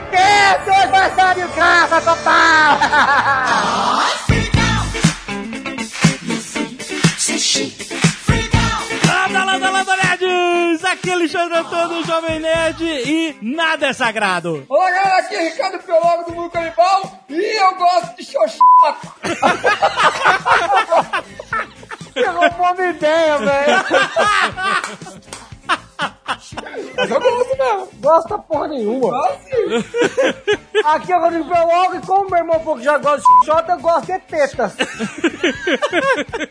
quê? Dois vai de landa, nerds! Aqui é Alexandre Antônio, Jovem Nerd, e nada é sagrado. Olá galera, aqui é Ricardo Piologo do Mundo Canibal e eu gosto de xoxota. Você roubou minha ideia, velho! Mas eu gosto mesmo. Gosta porra nenhuma. Gosto sim. Aqui é o Rodrigo Bellogo e como meu irmão pouco já gosta de xota, eu gosto de tetas.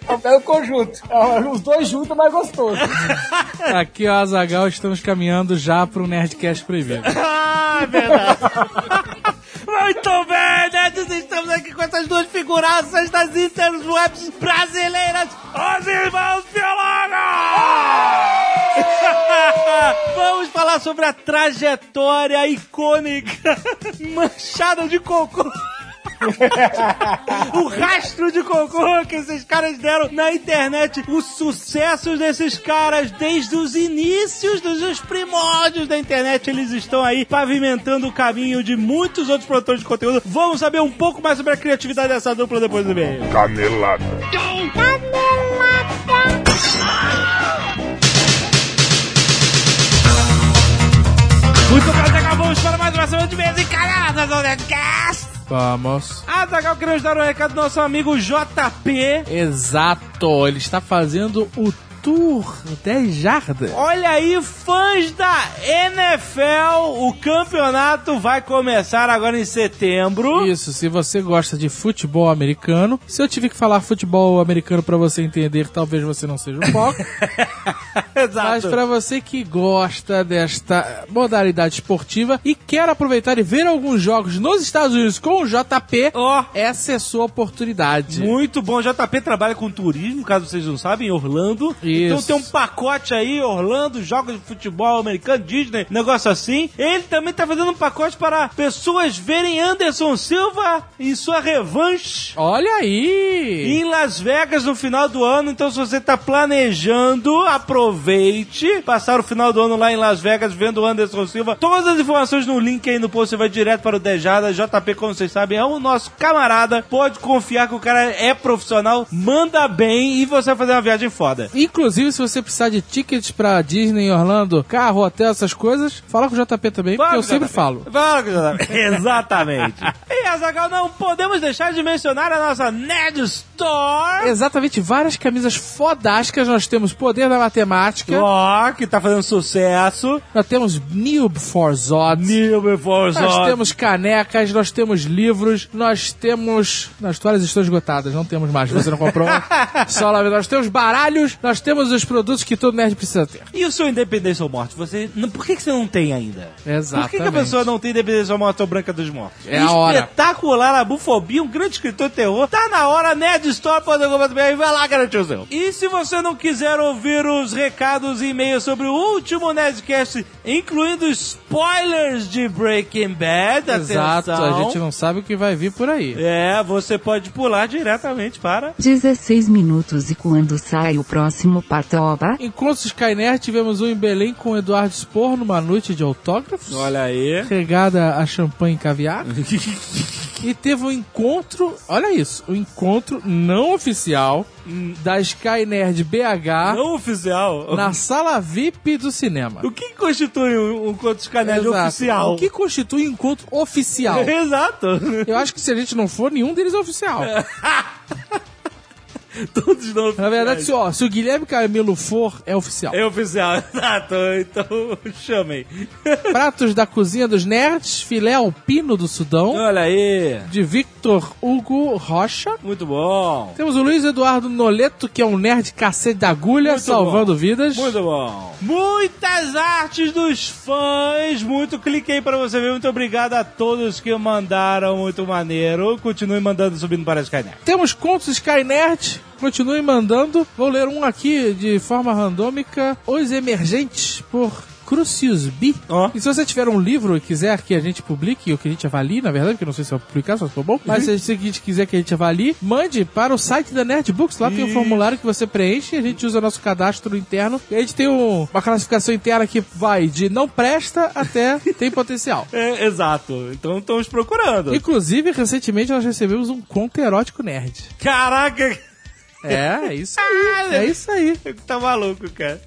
É um belo conjunto. É, Os dois juntos é mais gostoso. Aqui é o Azagal, estamos caminhando já pro Nerdcast proibido. Ah, é verdade. Muito bem, nerds, estamos aqui com essas duas figuraças das interwebs brasileiras, os irmãos Piologo! Vamos falar sobre a trajetória icônica manchada de cocô. o rastro de cocô que esses caras deram na internet, os sucessos desses caras desde os inícios dos primórdios da internet, eles estão aí pavimentando o caminho de muitos outros produtores de conteúdo. Vamos saber um pouco mais sobre a criatividade dessa dupla depois do e-mail. Canelada. Muito bem, acabamos para mais uma semana de mês encalhadas ao Nerdcast. Vamos. Azagal, queremos dar um recado do nosso amigo JP. Exato, ele está fazendo o Tour 10 Jardas. Olha aí, fãs da NFL, o campeonato vai começar agora em setembro. Isso, se você gosta de futebol americano, se eu tiver que falar futebol americano pra você entender, talvez você não seja um foco. Exato. Mas pra você que gosta desta modalidade esportiva e quer aproveitar e ver alguns jogos nos Estados Unidos com o JP, Ó, essa é a sua oportunidade. muito bom. JP trabalha com turismo, caso vocês não sabem, em Orlando. Então Isso. tem um pacote aí, Orlando, jogos de futebol americano, Disney, negócio assim. Ele também tá fazendo um pacote para pessoas verem Anderson Silva em sua revanche. Olha aí! em Las Vegas no final do ano. Então, se você tá planejando, aproveite. Passar o final do ano lá em Las Vegas vendo o Anderson Silva. Todas as informações no link aí no post. Você vai direto para o Dejada. JP, como vocês sabem, é o nosso camarada. Pode confiar que o cara é profissional, manda bem e você vai fazer uma viagem foda. Inclusive, se você precisar de tickets pra Disney, Orlando, carro, hotel, essas coisas, fala com o JP também, porque eu Fala, sempre JP. falo. Fala, JP. Exatamente. e, Azagal, não podemos deixar de mencionar a nossa Nerd Store. Exatamente, várias camisas fodásticas. Nós temos Poder da Matemática, Ó, que tá fazendo sucesso. nós temos Noob for Zod, New Before nós Zod. temos canecas, nós temos livros, nós temos. Nas toalhas estão esgotadas, não temos mais. Você não comprou? Só lá, nós temos baralhos, nós temos os produtos que todo nerd precisa ter. E o seu Independência ou Morte? Você, não- por que, que você não tem ainda? Exatamente. Por que, que a pessoa não tem Independência ou Morte ou Branca dos Mortos? É a hora. Espetacular, a bufobia, um grande escritor de terror. Tá na hora, nerdstore.com.br, vai lá garantir o seu. E se você não quiser ouvir os recados e e-mails sobre o último Nerdcast, incluindo spoilers de Breaking Bad, Exato, atenção. a gente não sabe o que vai vir por aí. É, você pode pular diretamente para... 16 minutos e quando sai o próximo patoba? Encontros Skyner, tivemos um em Belém com o Eduardo Spor numa noite de autógrafos. Olha aí. regada a champanhe e caviar. e teve um encontro, olha isso, um encontro não oficial da Sky Nerd BH Não oficial. na sala VIP do cinema. O que constitui um, um conto de canais Exato. oficial? O que constitui um encontro oficial? Exato. Eu acho que se a gente não for, nenhum deles é oficial. Todos não oficiais. Na verdade, se, ó, se o Guilherme Camilo for, é oficial. É oficial, exato. Então, chamei. Pratos da cozinha dos nerds, filé alpino do Sudão, Olha aí. de Victor Hugo Rocha. Muito bom. Temos o Luiz Eduardo Noleto, que é um nerd cacete da agulha, Muito salvando bom. vidas. Muito bom. Muitas artes dos fãs. Muito clique aí pra você ver. Muito obrigado a todos que mandaram. Muito maneiro. Continue mandando subindo para a Skynet. Temos contos Sky Nerd. Continue mandando. Vou ler um aqui de forma randômica. Os Emergentes, por Crucius B. Ó. E se você tiver um livro e quiser que a gente publique, ou que a gente avalie, na verdade, porque eu não sei se eu publicar, só se for bom, mas se a gente quiser que a gente avalie, mande para o site da Nerdbooks. Lá tem um formulário que você preenche e a gente usa nosso cadastro interno. E a gente tem um- uma classificação interna que vai de não presta até tem potencial. É, exato. Então estamos procurando. Inclusive, recentemente nós recebemos um conto erótico nerd. Caraca, É, é isso aí. É isso aí. tá maluco, cara.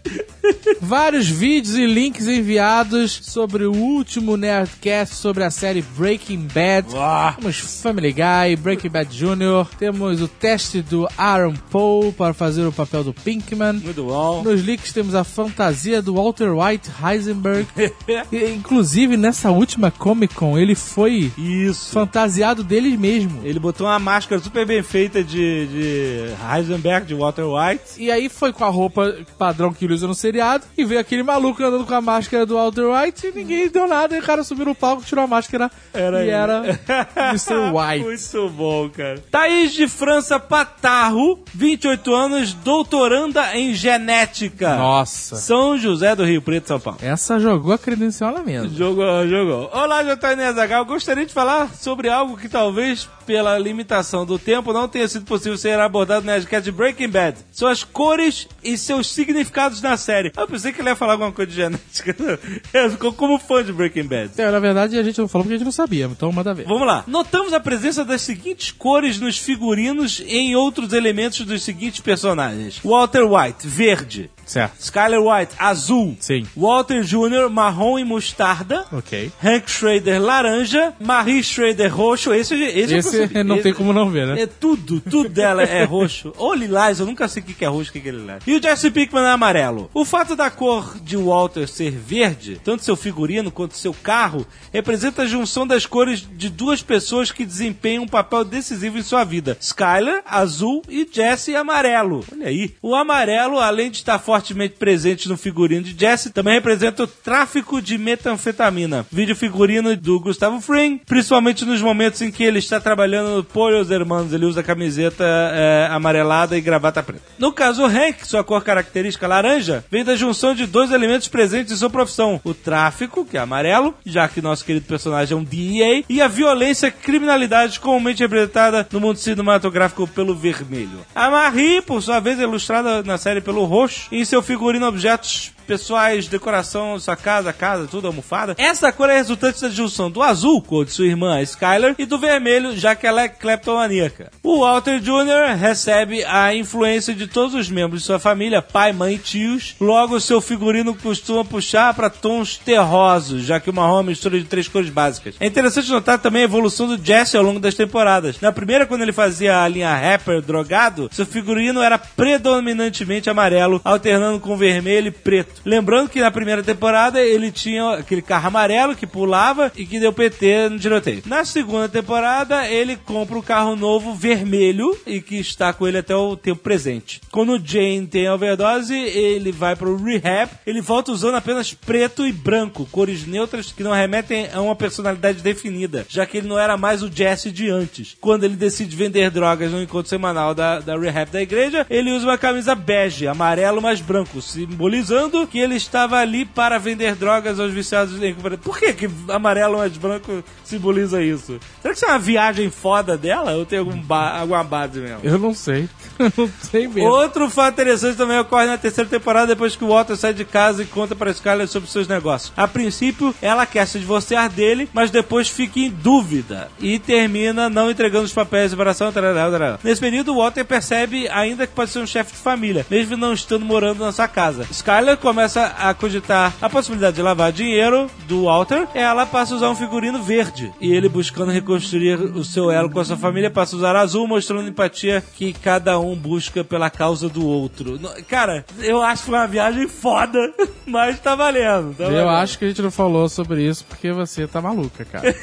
Vários vídeos e links enviados sobre o último Nerdcast sobre a série Breaking Bad. Ah. Temos Family Guy, Breaking Bad Jr., temos o teste do Aaron Paul para fazer o papel do Pinkman. Muito bom. Nos links temos a fantasia do Walter White Heisenberg. E, Inclusive, nessa última Comic Con, ele foi Isso. fantasiado dele mesmo. Ele botou uma máscara super bem feita de, de Heisenberg, de Walter White. E aí foi com a roupa padrão que ele usa no seriado e veio aquele maluco andando com a máscara do Walter White e ninguém deu nada. E o cara subiu no palco, tirou a máscara Era e ele. era Mr. White. Muito bom, cara. Thaís de França Patarro, 28 anos, doutoranda em genética. Nossa. São José do Rio Preto, São Paulo. Essa jogou a credencial mesa. Jogou, jogou. Olá, Jotane Azagal. Gostaria de falar sobre algo que talvez, pela limitação do tempo, não tenha sido possível ser abordado na Nerdcast de Breaking Bad. São as cores e seus significados na série. Eu pensei que ele ia falar alguma coisa de genética. Eu ficou como fã de Breaking Bad. É, na verdade, a gente não falou porque a gente não sabia, então manda ver. Vamos lá. Notamos a presença das seguintes cores nos figurinos e em outros elementos dos seguintes personagens: Walter White, verde. Certo. Skyler White, azul. Sim. Walter Jr., marrom e mostarda. Ok. Hank Schrader, laranja. Marie Schrader, roxo. Esse, esse, eu Esse não Esse- tem como não ver, né? É tudo, tudo dela é roxo. Ou lilás, eu nunca sei o que é roxo e o que é lilás. E o Jesse Pinkman é amarelo. O fato da cor de Walter ser verde, tanto seu figurino quanto seu carro, representa a junção das cores de duas pessoas que desempenham um papel decisivo em sua vida. Skyler, azul, e Jesse, amarelo. Olha aí. O amarelo, além de estar fortemente presente no figurino de Jesse, também representa o tráfico de metanfetamina. Vídeo figurino do Gustavo Fring, principalmente nos momentos em que ele está trabalhando no Pollos Hermanos. Ele usa camiseta é, amarelada e gravata preta. No caso, o Hank, sua cor característica laranja, vem da junção de dois elementos presentes em sua profissão: o tráfico, que é amarelo, já que nosso querido personagem é um DEA, e a violência e criminalidade comumente representada no mundo cinematográfico pelo vermelho. A Marie, por sua vez, é ilustrada na série pelo roxo, em seu figurino objetos pessoais, decoração sua casa, casa, tudo almofada. Essa cor é resultante da junção do azul, cor de sua irmã, Skyler, e do vermelho, já que ela é kleptomaníaca. O Walter Jr. recebe a influência de todos os membros de sua família, pai, mãe e tios. Logo, seu figurino costuma puxar para tons terrosos, já que o marrom é mistura de três cores básicas. É interessante notar também a evolução do Jesse ao longo das temporadas. Na primeira, quando ele fazia a linha rapper drogado, seu figurino era predominantemente amarelo, alternando com vermelho e preto. Lembrando que na primeira temporada ele tinha aquele carro amarelo que pulava e que deu PT no tiroteio. Na segunda temporada, ele compra um carro novo vermelho e que está com ele até o tempo presente. Quando o Jane tem a overdose, ele vai pro rehab, ele volta usando apenas preto e branco, cores neutras que não remetem a uma personalidade definida, já que ele não era mais o Jesse de antes. Quando ele decide vender drogas no encontro semanal da, da rehab da igreja, ele usa uma camisa bege, amarelo mais branco, simbolizando que ele estava ali para vender drogas aos viciados em Por que, que amarelo mais branco simboliza isso? Será que isso é uma viagem foda dela ou tem algum ba- alguma base mesmo? Eu não sei. Eu não sei mesmo. Outro fato interessante também ocorre na terceira temporada, depois que o Walter sai de casa e conta para Skyler sobre seus negócios. A princípio, ela quer se divorciar dele, mas depois fica em dúvida e termina não entregando os papéis de separação. tarará, tarará. Nesse período, o Walter percebe ainda que pode ser um chefe de família, mesmo não estando morando na sua casa. Skyler começa a cogitar a possibilidade de lavar dinheiro do Walter. Ela passa a usar um figurino verde e ele, buscando reconstruir o seu elo com a sua família, passa a usar azul, mostrando empatia que cada um busca pela causa do outro. Cara, eu acho que foi uma viagem foda, mas tá valendo. Tá Eu valendo. acho que a gente não falou sobre isso porque você tá maluca, cara.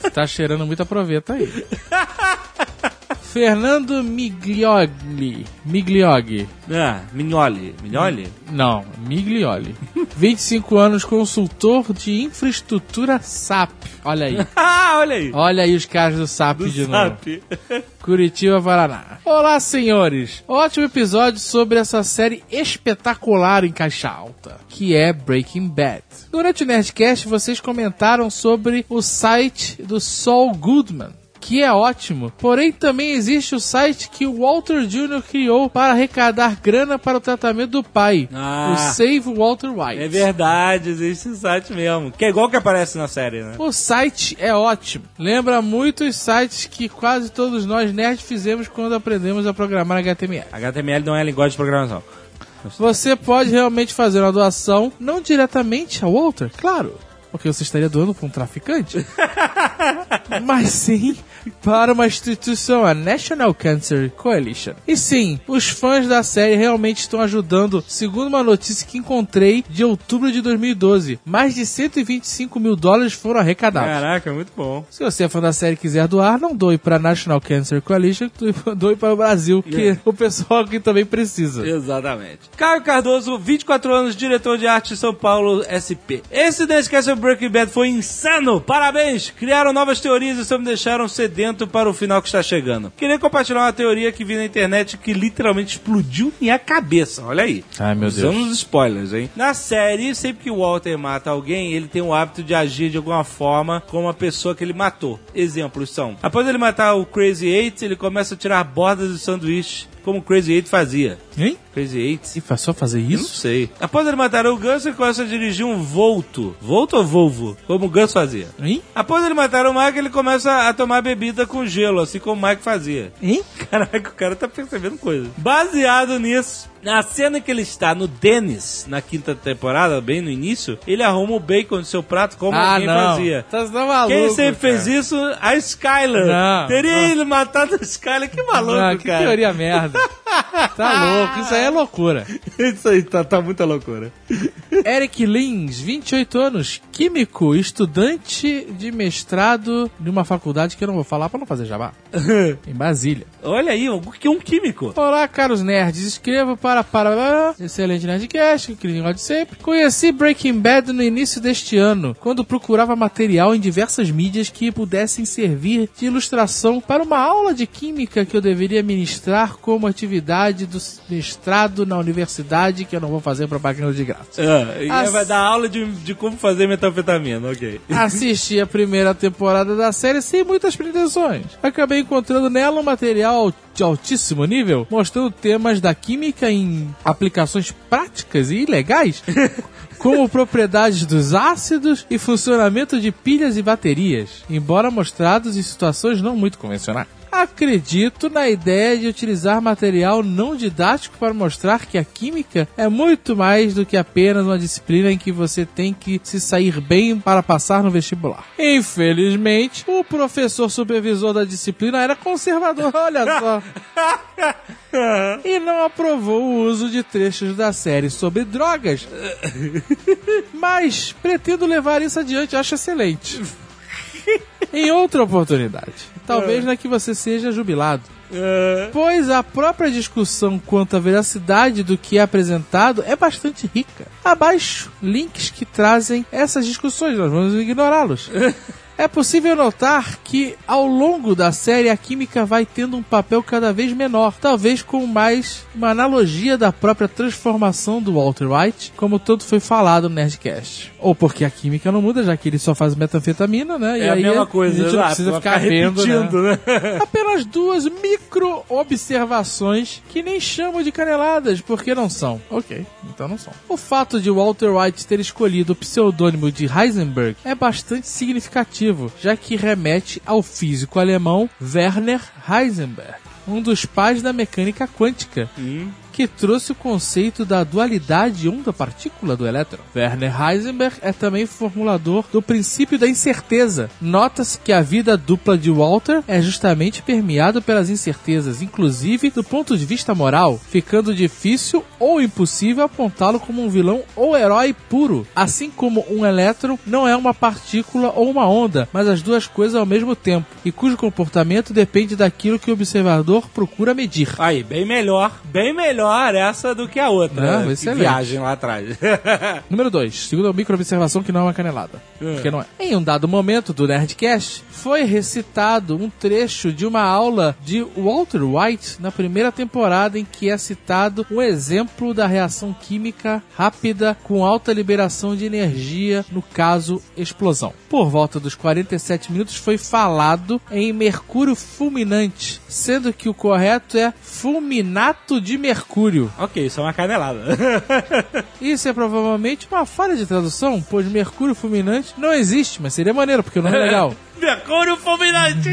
Você tá cheirando muita proveta aí. Fernando Migliogli. Migliogli. Ah, Mignoli. Mignoli? Não, Miglioli. 25 anos, consultor de infraestrutura SAP. Olha aí. Ah, olha aí. Olha aí os caras do SAP Do de novo. SAP. Curitiba, Paraná. Olá, senhores. Ótimo episódio sobre essa série espetacular em caixa alta, que é Breaking Bad. Durante o Nerdcast, vocês comentaram sobre o site do Saul Goodman. Que é ótimo, porém também existe o site que o Walter Jr. criou para arrecadar grana para o tratamento do pai, Ah. o Save Walter White. É verdade, existe esse site mesmo. Que é igual que aparece na série, né? O site é ótimo. Lembra muito os sites que quase todos nós nerds fizemos quando aprendemos a programar HTML. HTML não é linguagem de programação. Você pode realmente fazer uma doação, não diretamente ao Walter, claro, porque você estaria doando para um traficante, mas sim para uma instituição, a National Cancer Coalition. E sim, os fãs da série realmente estão ajudando, segundo uma notícia que encontrei de outubro de 2012. Mais de 125 mil dólares foram arrecadados. Caraca, muito bom. Se você é fã da série e quiser doar, não doe para a National Cancer Coalition, doe- para o Brasil, que É. o pessoal aqui também precisa. Exatamente. Caio Cardoso, 24 anos, diretor de arte de São Paulo, SP. Esse Nerdcast sobre Breaking Bad foi insano! Parabéns! Criaram novas teorias e só me deixaram sedento para o final que está chegando. Queria compartilhar uma teoria que vi na internet que literalmente explodiu minha cabeça. Olha aí. Ai, meu Deus. Usamos spoilers, hein? Na série, sempre que o Walter mata alguém, ele tem o hábito de agir de alguma forma como a pessoa que ele matou. Exemplos são: após ele matar o Crazy Eight, ele começa a tirar bordas de sanduíche, como o Crazy Eight fazia. Hein? Crazy Eight? E faz só fazer Eu Não isso? sei. Após ele matar o Gus, ele começa a dirigir um Volto. Volto ou Volvo? Como o Gus fazia. Hein? Após ele matar o Mike, ele começa a tomar bebida com gelo, assim como o Mike fazia. Hein? Caraca, o cara tá percebendo coisa. Baseado nisso, na cena que ele está no Dennis, na quinta temporada, bem no início, ele arruma o bacon no seu prato como ah, alguém não. fazia. Tá maluco, Quem sempre cara. fez isso? A Skyler. Não, Teria não. ele matado a Skyler? Que maluco, Não, que cara. teoria merda. Tá louco, isso aí é loucura. Isso aí tá, tá muita loucura. Eric Lins, 28 anos, químico, estudante de mestrado de uma faculdade que eu não vou falar pra não fazer jabá. em Brasília. Olha aí, o que é um químico? Olá, caros nerds. Escrevo para para excelente nerdcast, que negócio de sempre. Conheci Breaking Bad no início deste ano, quando procurava material em diversas mídias que pudessem servir de ilustração para uma aula de química que eu deveria ministrar como atividade do mestrado na universidade, que eu não vou fazer propaganda de graça. Ah, e As- vai dar aula de, de como fazer metanfetamina, ok. Assisti a primeira temporada da série sem muitas pretensões. Acabei encontrando nela um material de altíssimo nível, mostrando temas da química em aplicações práticas e legais, como propriedades dos ácidos e funcionamento de pilhas e baterias, embora mostrados em situações não muito convencionais. Acredito na ideia de utilizar material não didático para mostrar que a química é muito mais do que apenas uma disciplina em que você tem que se sair bem para passar no vestibular. Infelizmente, o professor supervisor da disciplina era conservador, olha só. e não aprovou o uso de trechos da série sobre drogas. Mas pretendo levar isso adiante, acho excelente. Em outra oportunidade, talvez na que você seja jubilado. Pois a própria discussão quanto à veracidade do que é apresentado é bastante rica. Abaixo, links que trazem essas discussões, nós vamos ignorá-los. É possível notar que ao longo da série a química vai tendo um papel cada vez menor, talvez com mais uma analogia da própria transformação do Walter White, como tanto foi falado no Nerdcast. Ou porque a química não muda, já que ele só faz metanfetamina, né? É a mesma coisa, a gente não precisa ficar ficar vendo, né? né? Apenas duas micro observações que nem chamo de caneladas, porque não são. Ok, então não são. O fato de Walter White ter escolhido o pseudônimo de Heisenberg é bastante significativo, já que remete ao físico alemão Werner Heisenberg. Um dos pais da mecânica quântica. Que trouxe o conceito da dualidade onda-partícula do elétron. Werner Heisenberg é também formulador do princípio da incerteza. Nota-se que a vida dupla de Walter é justamente permeada pelas incertezas, inclusive do ponto de vista moral, ficando difícil ou impossível apontá-lo como um vilão ou herói puro. Assim como um elétron não é uma partícula ou uma onda, mas as duas coisas ao mesmo tempo, e cujo comportamento depende daquilo que o observador procura medir. Aí, bem melhor, bem melhor essa do que a outra. Não, excelente. viagem lá atrás. Número 2. Segunda microobservação que não é uma canelada. Porque não é. Em um dado momento do Nerdcast, foi recitado um trecho de uma aula de Walter White na primeira temporada em que é citado um exemplo da reação química rápida com alta liberação de energia, no caso, explosão. Por volta dos 47 minutos foi falado em mercúrio fulminante, sendo que o correto é fulminato de mercúrio. Ok, isso é uma canelada. Isso é provavelmente uma falha de tradução, pois mercúrio fulminante não existe, mas seria maneiro, porque o nome é legal. Mercúrio fulminante!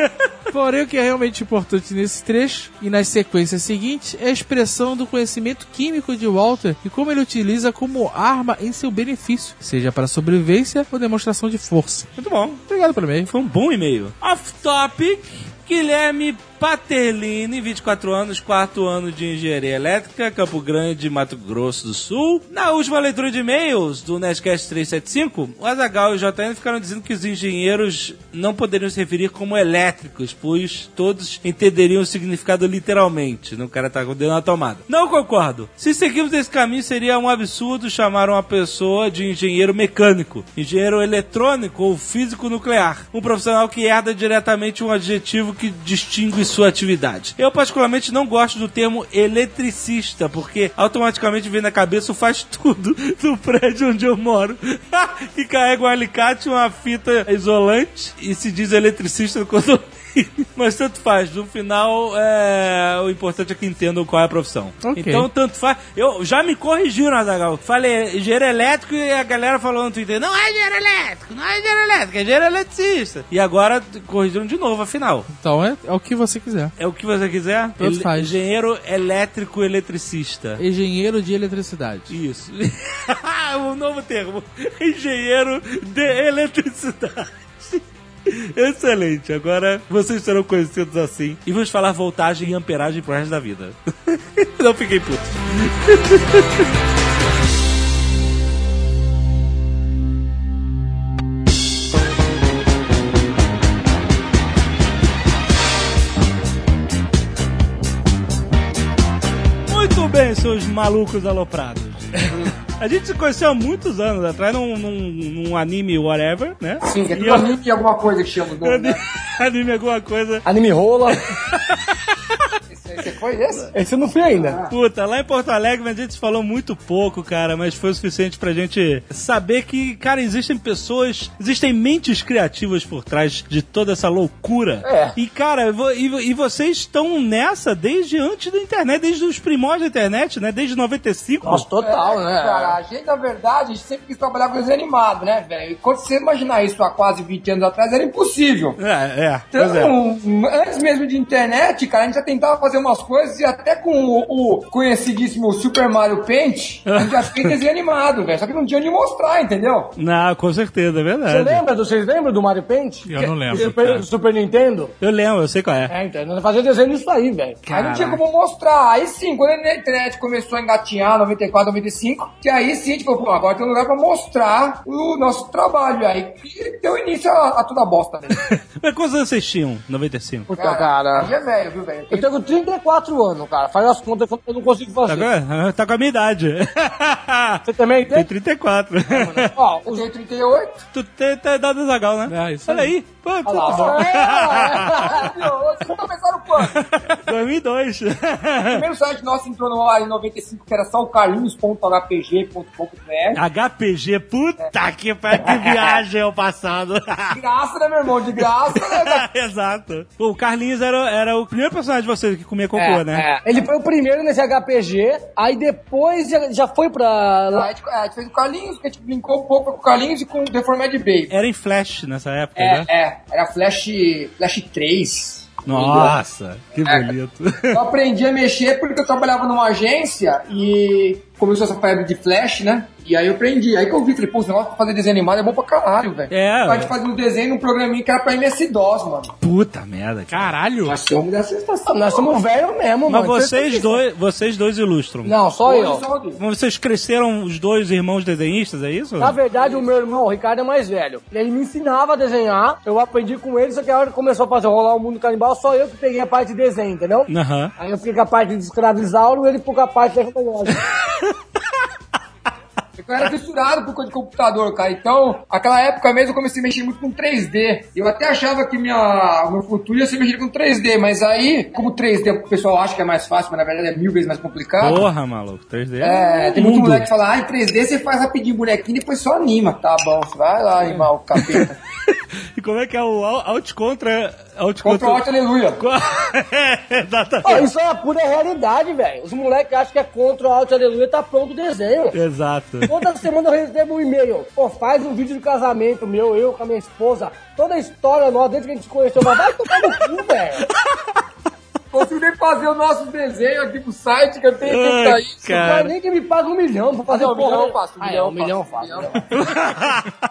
Porém, o que é realmente importante nesse trecho e nas sequências seguintes é a expressão do conhecimento químico de Walter e como ele utiliza como arma em seu benefício, seja para sobrevivência ou demonstração de força. Muito bom. Obrigado pelo e-mail. Foi um bom e-mail. Off topic. Guilherme Paterlini, 24 anos, quarto ano de engenharia elétrica, Campo Grande, Mato Grosso do Sul. Na última leitura de e-mails do Nerdcast 375, o Azagal e o JN ficaram dizendo que os engenheiros não poderiam se referir como elétricos, pois todos entenderiam o significado literalmente. No cara tá com o dedo na tomada. Não concordo. Se seguirmos esse caminho, seria um absurdo chamar uma pessoa de engenheiro mecânico, engenheiro eletrônico ou físico nuclear. Um profissional que herda diretamente um adjetivo que distingue sua atividade. Eu, particularmente, não gosto do termo eletricista, porque automaticamente vem na cabeça o faz tudo do prédio onde eu moro. que carrega um alicate, uma fita isolante e se diz eletricista no condomínio. Mas tanto faz. No final, é... o importante é que entendam qual é a profissão. Ok. Então, tanto faz. Eu já me corrigiram, Azagal. Falei engenheiro elétrico e a galera falou no Twitter: não é engenheiro elétrico, não é engenheiro elétrico, é engenheiro eletricista. E agora corrigiram de novo, afinal. Então é, é o que você quiser. É o que você quiser? Tanto faz. Engenheiro elétrico eletricista. Engenheiro de eletricidade. Isso. um novo termo. Engenheiro de eletricidade. Excelente. Agora vocês serão conhecidos assim. E vamos falar voltagem e amperagem pro resto da vida. Não fiquei puto. bem, seus malucos aloprados. A gente se conheceu há muitos anos atrás num, num, num anime whatever, né? Sim, que é E tudo eu- anime e alguma coisa que chama Anime, né? anime alguma coisa. Anime rola. Esse, esse foi esse? Esse eu não fui ainda. Puta, lá em Porto Alegre a gente falou muito pouco, cara, mas foi o suficiente pra gente saber que, cara, existem pessoas, existem mentes criativas por trás de toda essa loucura. É. E, cara, e, e vocês estão nessa desde antes da internet, desde os primórdios da internet, né? Desde 95. Nossa, total, É, né? Cara, a gente, na verdade, a gente sempre quis trabalhar com desenho animado, né, velho? E quando você imaginar isso há quase 20 anos atrás, era impossível. É, é. É. Então, antes mesmo de internet, cara, a gente já tentava fazer umas coisas e até com o, o conhecidíssimo Super Mario Paint, a gente já fez desenho animado, velho. Só que não tinha onde mostrar, entendeu? Não, com certeza, é Você verdade. lembra? do- Vocês lembram do Mario Paint? Eu não lembro. Super, cara. Super Nintendo? Eu lembro, eu sei qual é. É, então, nós fazia desenho disso aí, velho. Aí não tinha como mostrar. Aí sim, quando a internet começou a engatinhar, 94, 95, que aí sim, tipo, pô, agora tem um lugar pra mostrar o nosso trabalho. Aí que deu início a, a toda a bosta dele. Mas quantos anos vocês tinham? 95. Puta, cara. Aí é velho, viu, velho? Eu tenho 34 anos, cara. Faz as contas que eu não consigo Tá fazer. com, tá com a minha idade. Você também Tem tem? 34. Ó, Eu os... tenho 38. tu tem, tem idade do Zagal, né? É, isso Olha aí. Pô, Olha lá, bom. É, Vocês começaram quando? 2002. O primeiro site nosso entrou no ar em 95, que era só o carlinhos.hpg.com.br. HPG, puta que pariu, que viagem ao passado. De graça, né, meu irmão? De graça, né? Exato. Pô, o Carlinhos era, era o primeiro personagem de vocês que comia cocô, É, né? é. Ele foi o primeiro nesse HPG, aí depois já, já foi pra. A gente, a gente fez o Carlinhos, que a gente brincou um pouco com o Carlinhos e com o Deformed Baby. Era em Flash nessa época, É, né? é, era Flash, Flash 3. Nossa, que bonito. Eu aprendi a mexer porque eu trabalhava numa agência e começou essa febre de flash, né? E aí eu aprendi. Aí que eu vi, falei, pô, esse negócio pra fazer desenho animado é bom pra caralho, velho. É. A gente fazia um desenho num programinha que era pra MS-DOS, mano. Puta merda. cara. Caralho! Nós somos dessa situação. Nós somos velhos mesmo, Mas mano. vocês dois, vocês dois ilustram. Não, só eu. Hoje só- Mas Vocês cresceram os dois irmãos desenhistas, é isso? Na verdade, o meu irmão, o Ricardo, é mais velho. Ele me ensinava a desenhar, eu aprendi com ele, só que a hora que começou a fazer rolar o mundo canibal, só eu que peguei a parte de desenho, entendeu? Aham. Aí eu fiquei com a parte de escravizauro e ele ficou com a parte tecnológica. Eu era fissurado por coisa de computador, cara. Então, aquela época mesmo eu comecei a mexer muito com 3D. Eu até achava que minha, o meu futuro ia ser mexer com 3D, mas aí, como 3D o pessoal acha que é mais fácil, mas na verdade é mil vezes mais complicado. Porra, maluco. 3D É, tem um muito mundo. moleque que fala, ah, em 3D você faz rapidinho bonequinho e depois só anima. Tá bom, você vai lá animar o capeta. E como é que é o alt contra... Alt Contra o Alt, aleluia. é, exatamente. Ó, isso é uma pura realidade, velho. Os moleques acham que é contra o Alto Aleluia, tá pronto o desenho. Exato. Toda semana eu recebo um e-mail. Pô, faz um vídeo de casamento meu, eu com a minha esposa. Toda a história nossa, desde que a gente se conheceu. Mas vai tomar no cu, velho. Consigo nem fazer o nosso desenho aqui pro site, que eu tenho tempo pra isso. Não cara. nem que me pague um milhão pra fazer Não, um porra. milhão eu faço, um Ah, é, milhão um eu milhão eu faço, um milhão.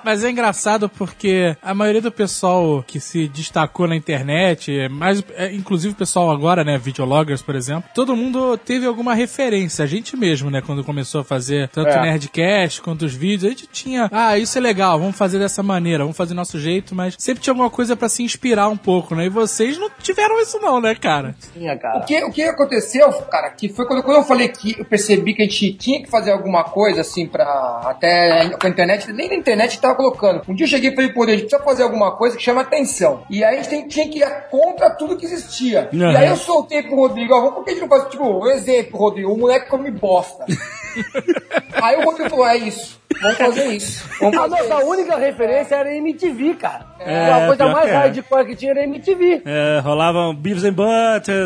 Mas é engraçado porque a maioria do pessoal que se destacou na internet, mais, é, inclusive o pessoal agora, né, videologgers, por exemplo, todo mundo teve alguma referência. A gente mesmo, né, quando começou a fazer tanto É. o Nerdcast quanto os vídeos, a gente tinha, ah, isso é legal, vamos fazer dessa maneira, vamos fazer nosso jeito, mas sempre tinha alguma coisa pra se inspirar um pouco, né? E vocês não tiveram isso não, né, cara? Tinha, cara. O que, o que aconteceu, cara, que foi quando, quando eu falei que eu percebi que a gente tinha que fazer alguma coisa, assim, pra. Até com a internet, nem na internet a gente tava colocando. Um dia eu cheguei e falei, pô, a gente precisa fazer alguma coisa que chama atenção. E aí a gente tem- tinha que ir contra tudo que existia. Uhum. E aí eu soltei pro Rodrigo, ó, por que a gente não faz, tipo, um exemplo, Rodrigo, o moleque come bosta. aí o Rodrigo falou, é isso, vamos fazer isso. Vamos A fazer nossa isso. única referência era MTV, cara. É, a coisa mais é. hardcore que tinha era MTV. É, rolavam Beavis and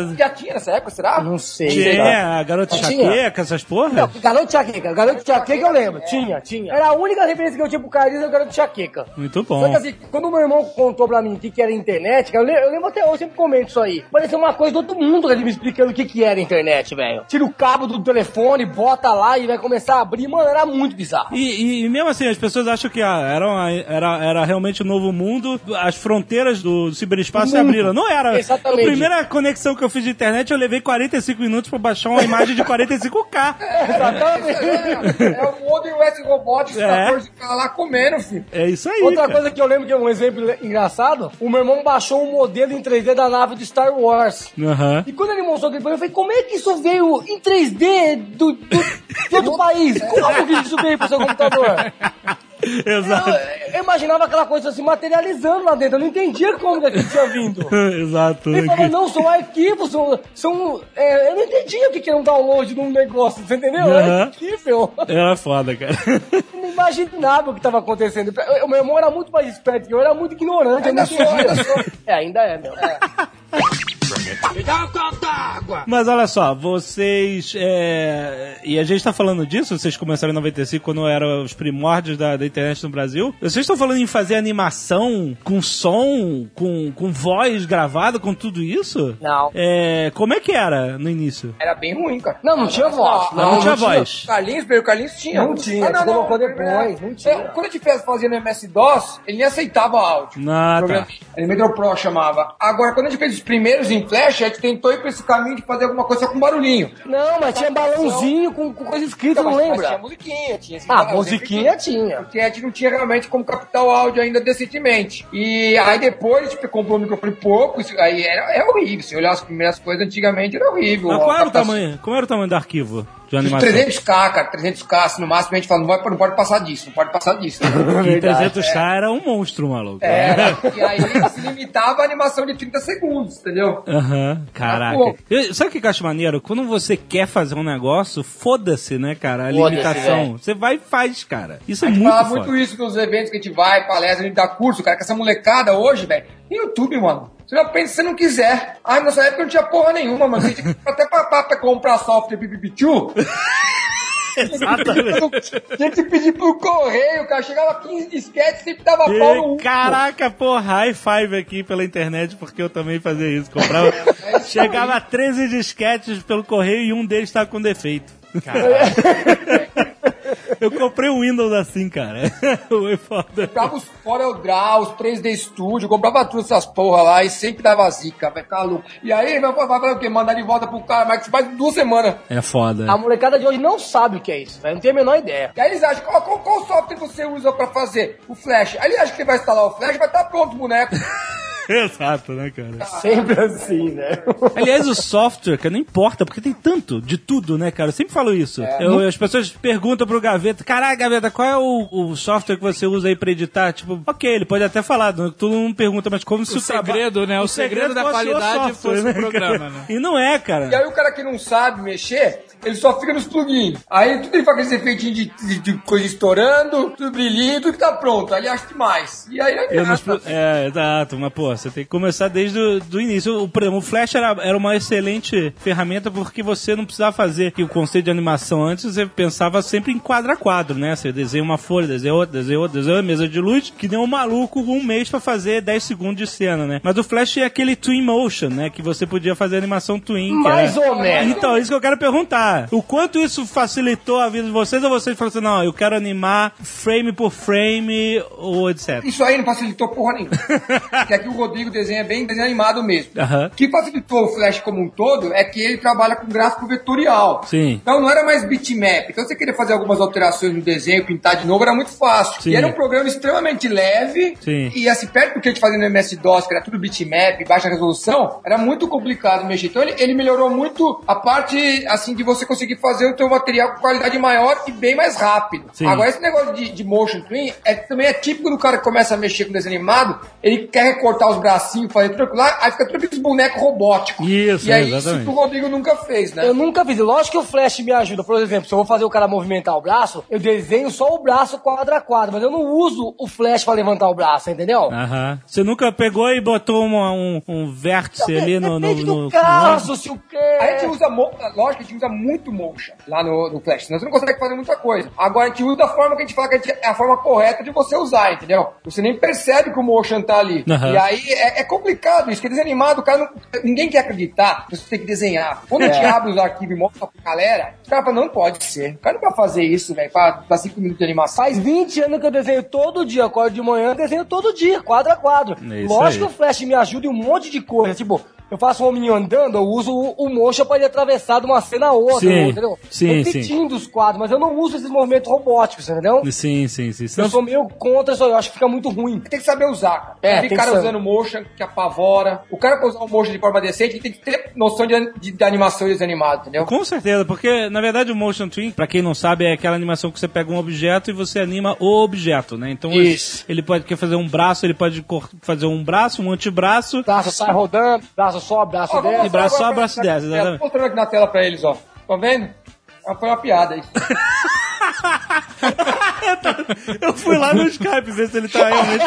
Butthead. Já tinha nessa época, será? Não sei. Tinha, a garota Tinha. chaqueca, essas porra. Não, Garoto Chaqueca, Garoto Chaqueca eu lembro. Tinha, tinha. Era a única referência que eu tinha pro Carinho, era o Garoto Chaqueca. Muito Só bom. que assim, quando o meu irmão contou pra mim o que, que era internet, cara, eu, le- eu lembro até hoje, eu sempre comento isso aí. Parecia uma coisa do outro mundo ele me explicando o que, que era internet, velho. Tira o cabo do telefone, bota lá e vai começar a abrir. Mano, era muito bizarro. E, e mesmo assim, as pessoas acham que ah, era, uma- era, era realmente um novo mundo, as fronteiras do ciberespaço se abriram. Não era. Exatamente. A primeira conexão que eu fiz de internet, eu levei 45 minutos pra baixar uma imagem de 45k. Exatamente. É o Modern West Robotics, É. 14 caras lá comendo, filho. É isso aí. Outra cara. coisa que eu lembro que é um exemplo engraçado, o meu irmão baixou um modelo em 3D da nave de Star Wars. Aham. E quando ele mostrou aquele eu falei, como é que isso veio em 3D do, do, de outro país? Como que isso veio pro seu computador? Eu, Exato. eu imaginava aquela coisa se materializando lá dentro, eu não entendia como que aquilo tinha vindo. Exato. Ele falou, não, são arquivos, são. são é, eu não entendia o que que era um download de um negócio, você entendeu? Aham. Era incrível. Era foda, cara. Eu não imaginava o que estava acontecendo. O meu irmão era muito mais esperto que eu, eu era muito ignorante, eu não Ainda sou, ainda sou. É, ainda é, meu. Mas olha só, vocês. é, E a gente tá falando disso, vocês começaram em 95 quando eram os primórdios da, da internet no Brasil. Vocês estão falando em fazer animação com som, com, com voz gravada, com tudo isso? Não. É, como é que era no início? Era bem ruim, cara. Não, não tinha voz. Não, não tinha voz. Carlinhos, pelo Carlinhos tinha. Não tinha, você colocou depois, não tinha. É, quando a gente fez- fazia no MS-DOS, ele nem aceitava áudio. Ah, tá. Ele Metro Pro chamava. Agora, quando a gente fez os primeiros em Flash, a gente tentou ir pra esse caminho de fazer alguma coisa só com barulhinho. Não, mas tinha balãozinho com, com coisa escrita, não Então, mas lembra? tinha musiquinha, tinha esse Ah, musiquinha tinha. Porque a gente não tinha realmente como captar o áudio ainda decentemente. E aí depois a gente comprou um microfone pouco, isso aí era, é horrível. Se olhar as primeiras coisas antigamente era horrível. Mas qual era o tamanho? Como era o tamanho do arquivo de animação? 300k, cara, 300k, assim, no máximo a gente fala, não, vai, não pode passar disso, não pode passar disso. E 300k era um monstro, maluco. Era, e aí se limitava a animação de 30 segundos, entendeu? Aham, Ah, caraca. Eu- sabe o que eu acho maneiro? Quando você quer fazer um negócio, foda-se, né, cara? A limitação. Você vai e faz, cara. Isso é A gente muito fala foda. muito isso nos eventos que a gente vai, palestra, a gente dá curso, cara, que essa molecada hoje, velho, tem YouTube, mano. Você não pensa se você não quiser. Ah, nessa época não tinha porra nenhuma, mano. A gente até pra, pra, pra comprar software BBB2, Exatamente. Tinha que pedir pro correio, cara. Chegava 15 disquetes e sempre dava pau no E, caraca, pô, high five aqui pela internet, porque eu também fazia isso. Comprava, chegava a 13 disquetes pelo correio e um deles estava com defeito. Eu comprei um Windows assim, cara. Foi foda. Comprava os Corel Draw, os 3D Studio, comprava tudo essas porra lá e sempre dava zica, vai ficar louco. E aí, vai vai fazer o quê? Mandar de volta pro cara, mas faz duas semanas. É foda. A molecada de hoje não sabe o que é isso, velho. Não tem a menor ideia. E aí eles acham, qual, qual, qual software você usa pra fazer o Flash? Aí ele acha que ele vai instalar o Flash, vai estar pronto o boneco. Exato, né, cara? Sempre assim, né? Aliás, o software, cara, não importa, porque tem tanto de tudo, né, cara? Eu sempre falo isso. Eu- as pessoas perguntam pro Gaveta, caraca, Gaveta, qual é o, o software que você usa aí pra editar? Tipo, ok, ele pode até falar, não- todo mundo pergunta, mas como se O segredo, né? O segredo da fosse qualidade software, fosse o né, programa, né? E não é, E cara. aí o cara que não sabe mexer, ele só fica nos plugins. Aí tudo ele faz aqueles efeitinhos de, de, de coisa estourando, tudo brilhinho, tudo que tá pronto. Aí ele acha demais. E aí adianta. expl- é, exato, mas pô, você tem que começar desde o do início. O, por exemplo, o Flash era, era uma excelente ferramenta porque você não precisava fazer o conceito de animação antes, você pensava sempre em quadro a quadro, né? Você desenha uma folha, desenha outra, desenha outra, desenha outra, mesa de luz, que nem um maluco um mês pra fazer 10 segundos de cena, né? Mas o Flash é aquele Twin Motion, né? Que você podia fazer animação Twin. Mais era- ou menos. Então, isso que eu quero perguntar. O quanto isso facilitou a vida de vocês ou vocês falaram assim, não, eu quero animar frame por frame ou etc. Isso aí não facilitou porra nenhuma. Porque aqui o Rodrigo desenha bem desenho animado mesmo. O que facilitou o Flash como um todo é que ele trabalha com gráfico vetorial. Sim. Então não era mais bitmap. Então você queria fazer algumas alterações no desenho, pintar de novo, era muito fácil. Sim. E era um programa extremamente leve. Sim. E assim, perto do que a gente fazia no MS-DOS, que era tudo bitmap, baixa resolução, era muito complicado mexer. Então ele, ele melhorou muito a parte, assim, de você conseguir fazer o teu material com qualidade maior e bem mais rápido. Sim. Agora, esse negócio de, de motion twin é, também é típico do cara que começa a mexer com desenho animado, ele quer recortar os bracinhos, fazer tudo aquilo lá, aí fica tudo aqueles bonecos robóticos. Isso, e aí, exatamente. isso que o Rodrigo nunca fez, né? Eu nunca fiz. Lógico que o Flash me ajuda. Por exemplo, se eu vou fazer o cara movimentar o braço, eu desenho só o braço quadro a quadro, mas eu não uso o Flash pra levantar o braço, entendeu? Aham. Você nunca pegou e botou uma- um, um vértice ali no. no, no, caso, se o quê? A gente usa, lógico que a gente usa muito motion lá no, no Flash, senão você não consegue fazer muita coisa. Agora a gente usa da forma que a gente fala que a gente- é a forma correta de você usar, entendeu? Você nem percebe que o motion tá ali. Aham. E aí é, é complicado isso, porque desanimado, o cara não, ninguém quer acreditar, você tem que desenhar. Quando a gente abre os arquivos e mostra pra galera, os caras falam, não pode ser. O cara não vai fazer isso, velho, pra dar 5 minutos de animação. Faz 20 anos que eu desenho todo dia, acordo de manhã, desenho todo dia, quadro a quadro. É isso Lógico aí. que o Flash me ajuda em um monte de coisa, tipo, eu faço um hominho andando, eu uso o, o motion pra ele atravessar de uma cena a outra, Sim, entendeu? sim, Repetindo os quadros, mas eu não uso esses movimentos robóticos, entendeu? Sim, sim, sim. Eu sou meio contra isso eu acho que fica muito ruim. Tem que saber usar, cara. É, tem cara que usando motion que apavora. O cara pra usar o motion de forma decente, ele tem que ter noção de, de, de animação e desanimado, entendeu? Com certeza, porque na verdade o motion twin, pra quem não sabe, é aquela animação que você pega um objeto e você anima o objeto, né? Então ele- Isso. ele pode quer fazer um braço, ele pode fazer um braço, um antebraço. Braço sai rodando, braço braço Ó, vamos desce. E braço mostrar só, agora braço pra- desce, pra- exatamente. Tô mostrando aqui na tela pra eles, ó. Tá vendo? Ah, Foi uma piada isso. Eu fui lá no Skype ver se ele tá realmente.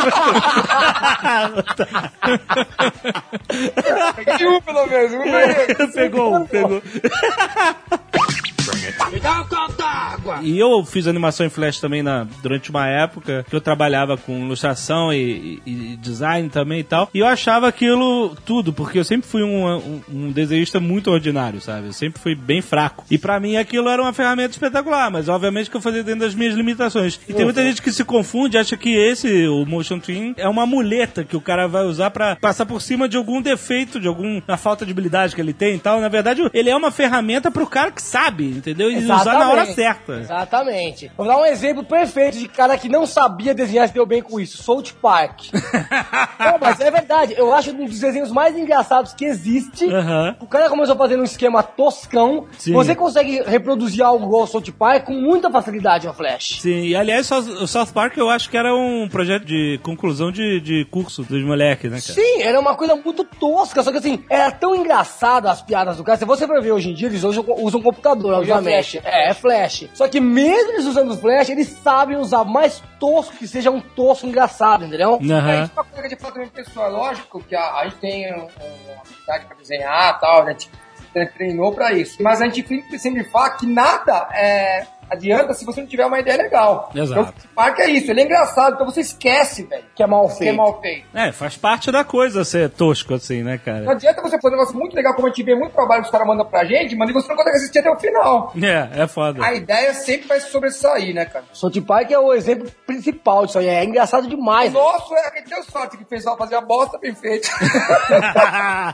Peguei um pelo menos, um peguei. pegou, um, pegou. E eu fiz animação em Flash também na, durante uma época que eu trabalhava com ilustração e, e- e design também e tal. E eu achava aquilo tudo, porque eu sempre fui um, um, um desenhista muito ordinário, sabe? Eu sempre fui bem fraco. E pra mim aquilo era uma ferramenta espetacular, mas obviamente que eu fazia dentro das minhas limitações. E tem muita gente que se confunde, acha que esse, o Motion Twin, é uma muleta que o cara vai usar pra passar por cima de algum defeito, de alguma falta de habilidade que ele tem e tal. Na verdade, ele é uma ferramenta pro cara que sabe, entendeu? E usar na hora Exatamente. certa. Exatamente. Vou dar um exemplo perfeito de cara que não sabia desenhar e se deu bem com isso. South Park. não, mas é verdade. Eu acho um dos desenhos mais engraçados que existe. Aham. O cara começou fazendo um esquema toscão. Sim. Você consegue reproduzir algo igual ao South Park com muita facilidade no Flash. Sim, e aliás, o South Park eu acho que era um projeto de conclusão de, de curso dos moleques, né, cara? Sim, era uma coisa muito tosca, só que assim, era tão engraçado as piadas do cara. Se você for ver hoje em dia, eles usam, usam computador, Hoje é obviamente. flash. É, é flash. Só que mesmo eles usando flash, eles sabem usar mais tosco que seja um tosco engraçado, entendeu? É, Aham. isso é uma coisa que a gente fala também pro pessoal. É lógico que a, a gente tem um, uma habilidade pra desenhar e tal, a gente tre- treinou pra isso. Mas a gente sempre sempre fala que nada é adianta se você não tiver uma ideia legal. Exato. Então, o parque é isso, ele é engraçado, então você esquece, velho, Que é mal que é feito. mal feito. É, faz parte da coisa ser tosco assim, né, Não cara? adianta você fazer um negócio muito legal, como a gente vê muito trabalho que os caras mandam pra gente, mas você não consegue assistir até o final. É, é foda. A ideia sempre vai sobressair, né, cara? South Park é o exemplo principal disso aí. É engraçado O demais. nosso é aquele teu sorte que fez só fazer a bosta bem feita.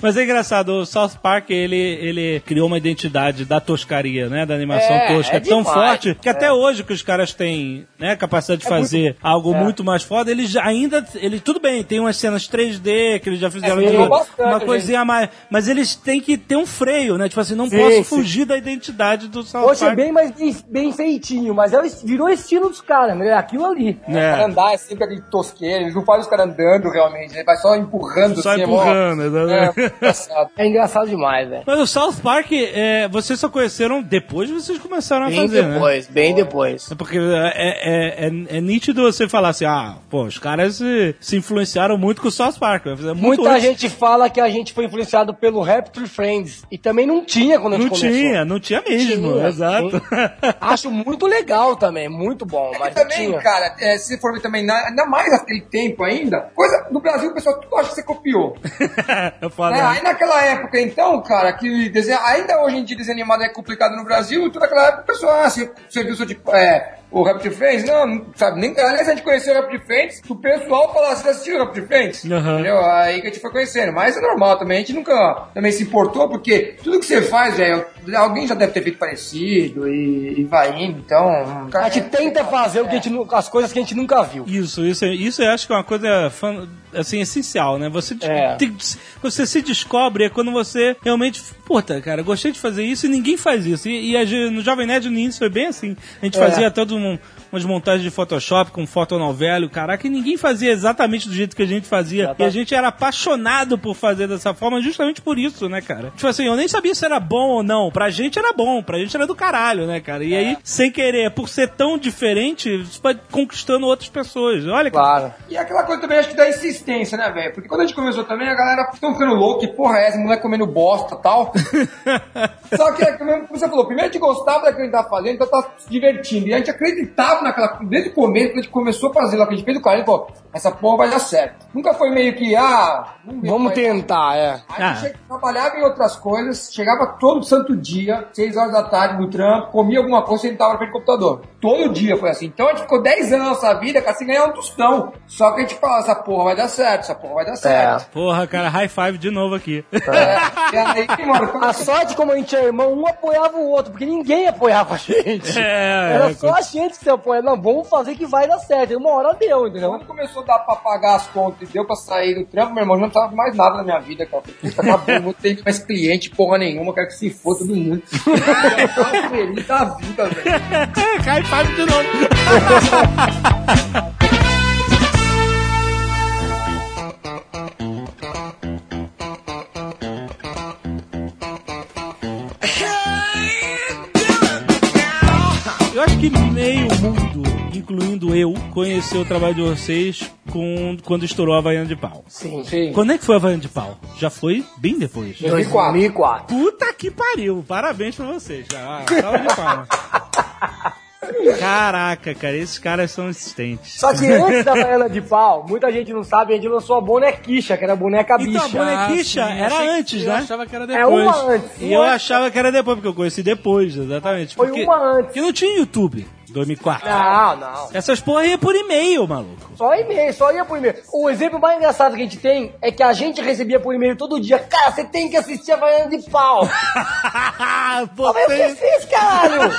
Mas é engraçado, o South Park, ele, ele criou uma identidade da toscaria, né? Da animação É, tosca é tão demais, forte que até hoje que os caras têm, né, capacidade de fazer algo muito mais foda, eles ainda, ele, tudo bem, tem umas cenas 3D que eles já fizeram É, de bastante, uma coisinha a mais, mas eles têm que ter um freio, né? Tipo assim, não Sim, posso sim. fugir da identidade do South Hoje é Park. bem mais bem, bem feitinho, mas é virou estilo dos caras, né? É aquilo ali. O cara É, andar é sempre aquele tosqueiro, eles não fazem os caras andando realmente, ele vai só empurrando só assim, é empurrando, É, muito engraçado. É engraçado demais, velho. Mas o South Park, é, vocês só conheceram depois que vocês começaram a Bem fazer, né? depois, bem depois. É porque é, é, é, é nítido você falar assim, ah, pô, os caras se, se influenciaram muito com o South Park. É muito Muita antes. gente fala que a gente foi influenciado pelo Rapture Friends. E também não tinha quando a gente Não começou. tinha, não tinha mesmo, Tinha, exato. Acho muito legal também, muito bom, E mas não também, tinha. cara, é, se for ver também, na- ainda mais naquele tempo ainda, coisa no Brasil o pessoal tudo acha que você copiou. é foda. É, né? aí naquela época, então, cara, que desenho, ainda hoje em dia desenho animado é complicado no Brasil, naquela época o pessoal, ah, você, você viu o seu tipo, é, o Raptor Friends? Não, não sabe, nem, aliás, a gente conheceu o Raptor Friends, o pessoal falava, você assistiu o Raptor Friends? Aham. Entendeu? Aí que a gente foi conhecendo, mas é normal também, a gente nunca também se importou, porque tudo que você faz, velho, alguém já deve ter feito parecido e, e vai indo, então... A gente tenta fazer o que a gente, nu- as coisas que a gente nunca viu. Isso, isso, isso eu acho que é uma coisa fan- assim, essencial, né? Você, É. tem- você se descobre é quando você realmente, puta, cara, gostei de fazer isso e ninguém faz isso. E, e a no Jovem Nerd no início foi bem assim. A gente É. fazia todo um, umas montagens de Photoshop com fotonovelho, caraca, e ninguém fazia exatamente do jeito que a gente fazia. E a gente era apaixonado por fazer dessa forma justamente por isso, né, cara? Tipo assim, eu nem sabia se era bom ou não. Pra gente era bom, pra gente era do caralho, né, cara? E aí, sem querer, por ser tão diferente, você vai conquistando outras pessoas. Olha que Claro. E aquela coisa também, acho que da insistência, né, velho? Porque quando a gente começou também, a galera ficou ficando louca, que porra é essa, moleque comendo bosta e tal. Só que, é como você falou, primeiro a gente gostava daquilo que a gente tava fazendo, então tava se divertindo. E a gente acreditava naquela. Desde o começo, quando a gente começou a fazer lá, que a gente fez o gente falou, essa porra vai dar certo. Nunca foi meio que, ah, vamos tentar, é. Aí Ah. a gente trabalhava em outras coisas, chegava todo santo dia, 6 horas da tarde no trampo, comia alguma coisa e sentava na frente do computador. Todo dia foi assim. Então a gente ficou 10 anos na nossa vida, cara, sem ganhar um tostão. Só que a gente falava, essa porra vai dar certo, essa porra vai dar certo. Porra, cara, high five de novo aqui. É. E aí, mano, A sorte, como a gente é irmão, um apoiava o outro, porque ninguém apoiava a gente. É, Era é, só a gente que se apoia. Não, vamos fazer que vai dar certo. E uma hora deu, entendeu? quando começou a dar pra pagar as contas e deu pra sair do trampo, meu irmão, não precisava mais nada na minha vida, cara. Acabou, não vou ter mais cliente, porra nenhuma, quero que se for todo mundo. Eu tava feliz da vida, velho. high five de novo. incluindo eu, conheceu o trabalho de vocês com, quando estourou a Havaiana de Pau. Sim. Sim. Quando é que foi a Havaiana de Pau? Já foi bem depois. 2004. 2004. Puta que pariu! Parabéns pra vocês. Ah, salva de palmas. Caraca, cara, esses caras são insistentes. Só que antes da Baiana de Pau, muita gente não sabe, a gente lançou a bonequicha, que era a boneca Então, a bicha. bonequicha Ah, era antes, eu né? achava que era É depois. uma antes. E uma eu antes. achava que era depois, porque eu conheci depois, exatamente. Foi porque, uma antes. Porque não tinha YouTube, 2004. Não, não. Essas porra ia por e-mail, maluco. Só e-mail, só ia por e-mail. O exemplo mais engraçado que a gente tem é que a gente recebia por e-mail todo dia. Cara, você tem que assistir a Baiana de Pau. Eu falei, o que fiz, caralho?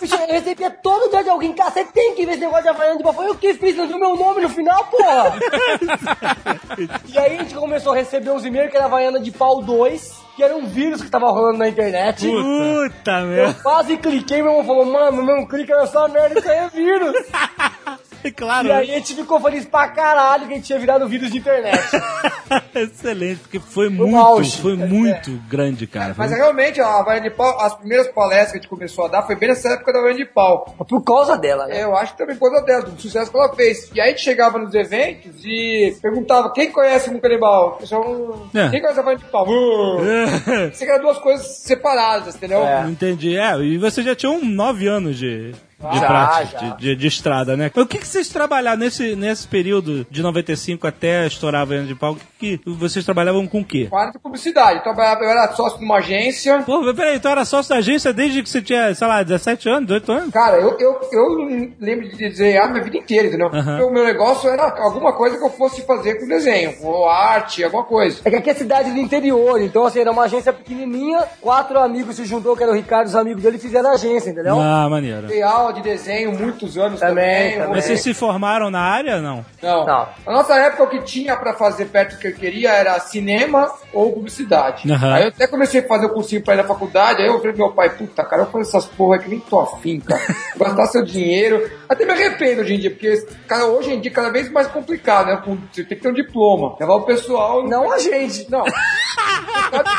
Bicho, Eu recebia todo dia de alguém, cara, você tem que ver esse negócio de Havaiana de Pau. Eu que fiz? Não viu meu nome no final, porra? e aí a gente começou a receber uns e-mails que era Havaiana de Pau 2, que era um vírus que tava rolando na internet. Puta, Eu meu. quase cliquei, meu irmão falou, mano, não clica nessa merda, isso aí é vírus. claro. E aí a gente ficou feliz pra caralho que a gente tinha virado vírus de internet. Excelente, porque foi um muito, auge. foi muito grande, cara. Mas Foi- realmente, a Havaiana de Pau, as primeiras palestras que a gente começou a dar foi bem nessa época da Havaiana de Pau. Por causa dela, né? Eu acho que também por causa dela, do sucesso que ela fez. E aí a gente chegava nos eventos e perguntava quem conhece um canibal? O pessoal, É. Quem conhece a Havaiana de Pau? Você eram duas coisas separadas, entendeu? É. Entendi. É, e você já tinha um nove anos de, de Já, prática, já. De, de- de estrada, né? O que, que vocês trabalharam nesse, nesse período de 95 até estourar a Venda de Pau? O que, que vocês trabalhavam com o quê? De publicidade. Eu, trabalhava, eu era sócio de uma agência. Pô, peraí, então era sócio da agência desde que você tinha, sei lá, 17 anos, 18 anos? Cara, eu, eu, eu lembro de desenhar a minha vida inteira, entendeu? Aham. O meu negócio era alguma coisa que eu fosse fazer com desenho, ou arte, alguma coisa. É que aqui é cidade do interior, então assim, era uma agência pequenininha, quatro amigos se juntou, que era o Ricardo e os amigos dele, fizeram a agência, entendeu? Ah, maneiro. Aula de desenho muitos anos Também, também. também. Vocês se formaram na área, não? Não. Não. Na nossa época, o que tinha pra fazer perto do que eu queria era cinema ou publicidade. Aham. Aí eu até comecei a fazer o cursinho pra ir na faculdade, aí eu falei pro meu pai, puta, cara, eu faço essas porra que nem tô afim, cara. Gastar seu dinheiro. Até me arrependo hoje em dia, porque cara, hoje em dia é cada vez mais complicado, né? Com- Você tem que ter um diploma. Levar o pessoal. Não a gente. Não.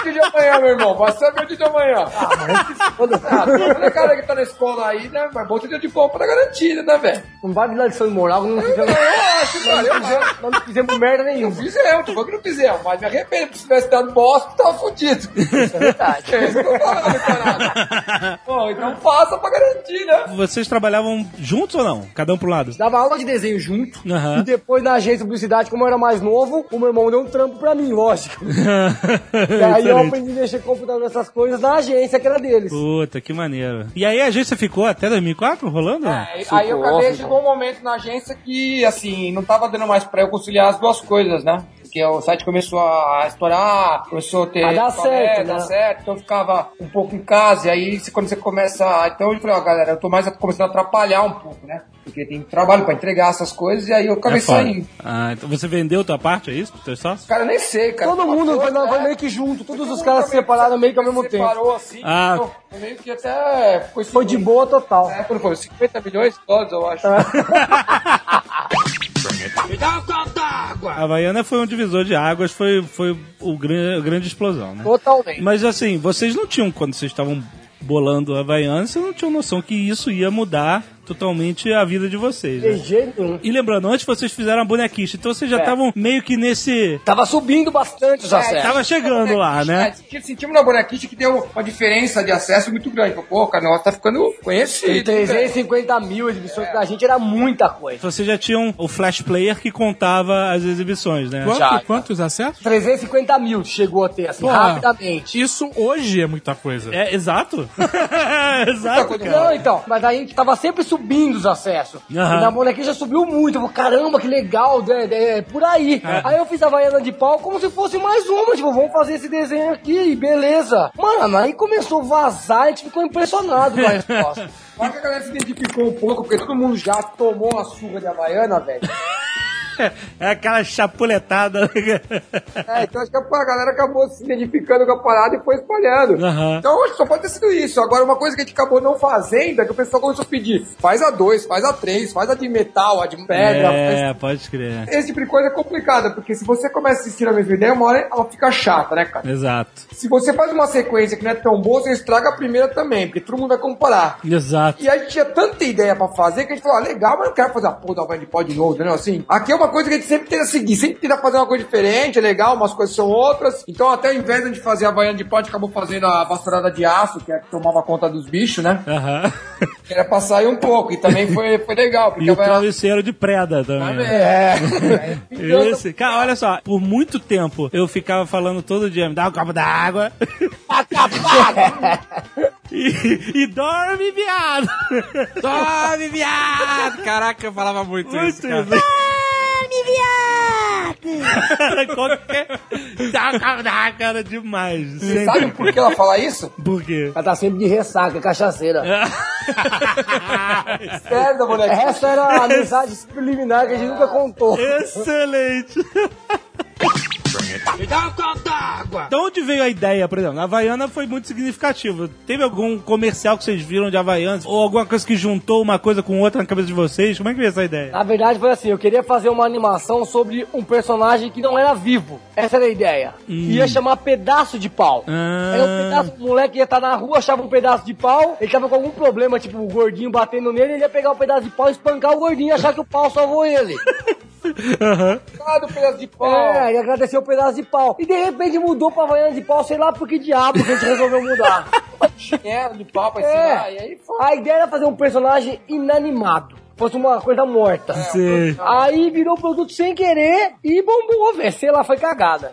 Dia de amanhã, meu irmão? Vai saber o dia de amanhã. Ah, toda cara que tá na escola aí, né? Mas bom ter o diploma pra garantir, né, velho? Não vai vir lá de Moral, não fizemos, Eu acho, cara. Eu acho. nós não fizemos merda nenhuma. Fizemos, tô falando que não fizemos, mas me arrependo, porque se tivesse dado bosta, tava fudido. Isso é verdade. É isso que eu tô falando, caralho. Bom, então faça pra garantir, né? Vocês trabalhavam juntos ou não? Cada um pro lado? Dava aula de desenho junto. Aham. E depois na agência de publicidade, como eu era mais novo, o meu irmão deu um trampo pra mim, lógico. E aí eu Excelente. aprendi a mexer com computador essas coisas na agência que era deles. Puta, que maneiro. E aí a agência ficou até 2004 rolando? Aí, aí eu acabei, chegou um momento na agência que, assim, não tava dando mais pra eu conciliar as duas coisas, né? Porque o site começou a estourar, começou a ter. A dar é, certo, dar né? certo, então eu ficava um pouco em casa, e aí quando você começa. Então eu falei, ó, galera, eu tô mais começando a atrapalhar um pouco, né? Porque tem trabalho pra entregar essas coisas, e aí eu acabei É saindo. Ah, então você vendeu tua parte, é isso? Pro teu sócio? Cara, eu nem sei, cara. Todo mundo foi, foi meio que junto, todos os caras se separaram meio que ao mesmo tempo. Separou assim, Ah. então, meio que até. Foi, Foi de boa total. É, quando foi 50 milhões de dólares, eu acho. A Havaiana foi um divisor de águas, foi, foi o gran- a grande explosão, né? Totalmente. Mas assim, vocês não tinham, quando vocês estavam bolando a Havaiana, vocês não tinham noção que isso ia mudar totalmente a vida de vocês, De né? jeito nenhum. E lembrando, antes vocês fizeram a bonequice, então vocês já estavam meio que nesse... Tava subindo bastante os acessos. Tava chegando lá, né? É, senti- sentimos na bonequice que deu uma diferença de acesso muito grande. Pô, cara, o negócio tá ficando conhecido. 350 mil exibições pra gente era muita coisa. Vocês já tinham o Flash Player que contava as exibições, né? Quanto, Já. quantos acessos? 350 mil chegou a ter, assim, Pô, rapidamente. Isso hoje é muita coisa. É, exato. exato. Não, então, mas a gente tava sempre subindo os acessos. Aham. E na bonequinha já subiu muito. Eu falei, caramba, que legal, é, é, é por aí. Aí eu fiz a Havaiana de pau como se fosse mais uma, tipo, vamos fazer esse desenho aqui, e beleza. Mano, aí começou a vazar, a gente ficou impressionado com a resposta. Só que a galera se identificou um pouco, porque todo mundo já tomou a surra de Havaiana, velho. É aquela chapuletada. É, então acho que a galera acabou se identificando com a parada e foi espalhando. Aham. Então acho que só pode ter sido isso. Agora, uma coisa que a gente acabou não fazendo é que o pessoal começou a pedir: faz a 2, faz a 3, faz a de metal, a de pedra. faz- É, pode crer. Esse tipo de coisa é complicada, porque se você começa a assistir a mesma ideia, uma hora ela fica chata, né, cara? Exato. Se você faz uma sequência que não é tão boa, você estraga a primeira também, porque todo mundo vai comparar. Exato. E a gente tinha tanta ideia pra fazer que a gente falou, ah, legal, mas não quero fazer a porra da Havaiana de pó de novo, entendeu? Assim, aqui é uma coisa que a gente sempre tenta seguir, sempre tenta fazer uma coisa diferente, é legal, umas coisas são outras. Então, até ao invés de fazer a Havaiana de gente acabou fazendo a vassourada de aço, que é a que tomava conta dos bichos, né? Aham. Que era pra sair um pouco, e também foi, foi legal. Porque E o travesseiro de preda também. né? É. Esse, cara, olha só, por muito tempo eu ficava falando todo dia, me dá um copo d'água. e, e dorme, viado. Dorme, viado! Caraca, eu falava muito, isso, Muito cara. isso. Qualquer... Dá um copo d'água, cara, demais. Sabe Sempre. por que ela fala isso? Por quê? Ela tá sempre de ressaca, cachaceira. Sério, da boneca. Essa era a mensagem subliminar que a gente nunca contou. Excelente. De onde veio a ideia, por exemplo? A Havaiana foi muito significativa. Teve algum comercial que vocês viram de Havaianas? Ou alguma coisa que juntou uma coisa com outra na cabeça de vocês? Como é que veio essa ideia? Na verdade foi assim, eu queria fazer uma animação sobre um personagem que não era vivo. Essa era a ideia. Ia chamar Pedaço de Pau. Ah. Era um pedaço, o moleque ia estar na rua, achava um pedaço de pau, ele tava com algum problema, tipo o gordinho batendo nele, ele ia pegar o pedaço de pau, espancar o gordinho e achar que o pau salvou ele. Aham. Ah, do pedaço de pau. É, e agradecer o pedaço de pau. E de repente mudou pra Havaiana de pau, sei lá por que diabo que a gente resolveu mudar. Chinelo de pau pra É. ensinar. E aí foi. A ideia era fazer um personagem inanimado. Fosse uma coisa morta. Sei. Aí virou produto sem querer e bombou, velho. Sei lá, foi cagada.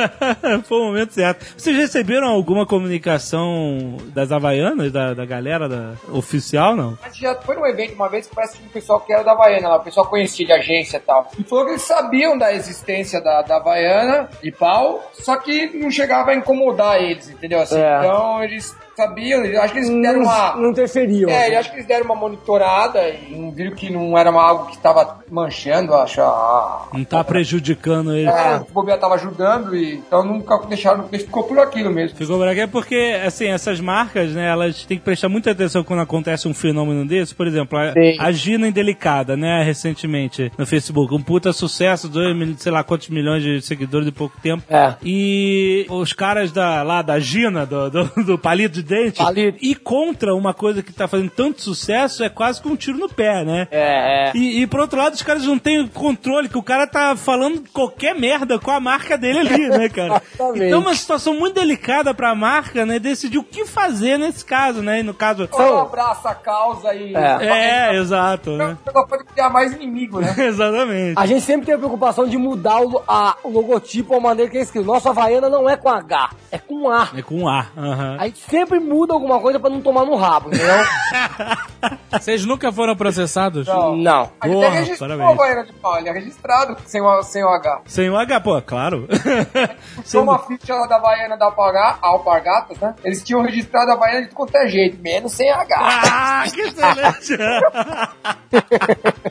Foi o momento certo. Vocês receberam alguma comunicação das Havaianas, da, da galera da, oficial, não? A gente já foi num evento uma vez que parece que o pessoal que era da Havaiana lá, o pessoal conhecia de agência e tal. E falou que eles sabiam da existência da, da Havaiana de pau, só que não chegava a incomodar eles, entendeu? Assim, É. Então eles sabiam, eu acho que eles deram Não, uma. não interferiam. É, eu acho que eles deram uma monitorada e viram que não era uma- algo que estava manchando, acho. A... Não tá prejudicando ele. É, o Bobear tava ajudando e então nunca deixaram, ficou por aquilo mesmo. Ficou branco é porque, assim, essas marcas, né, elas têm que prestar muita atenção quando acontece um fenômeno desse. Por exemplo, a, Sim. a Gina Indelicada, né, recentemente no Facebook. Um puta sucesso, dois, mil- sei lá quantos milhões de seguidores em pouco tempo. É. E os caras da, lá da Gina, do, do, do palito de dente, Palito. e contra uma coisa que tá fazendo tanto sucesso, é quase com um tiro no pé, né? É, é. E, e por outro lado, os caras não têm controle, que o cara tá falando qualquer merda com a marca dele ali, né, cara? Exatamente. então, uma situação muito delicada pra marca, né, decidir o que fazer nesse caso, né? E no caso. Ou abraça a causa e. É, exato, né? Pode criar mais inimigo, né? Exatamente. A gente sempre tem a preocupação de mudar o, a- o logotipo, a maneira que é escrito. Nossa Havaiana não é com H, é com A. É com A. aham. A gente sempre muda alguma coisa pra não tomar no rabo, entendeu? Vocês nunca foram processados? Não. não. A gente Porra, parabéns. a Havaiana de pau, ele é registrado sem o, sem o H. Sem o H, pô, claro. Tinha uma ficha lá da Havaiana da Alparga- Alpargatas, né? Eles tinham registrado a Havaiana de qualquer jeito, menos sem H. Ah, que excelente!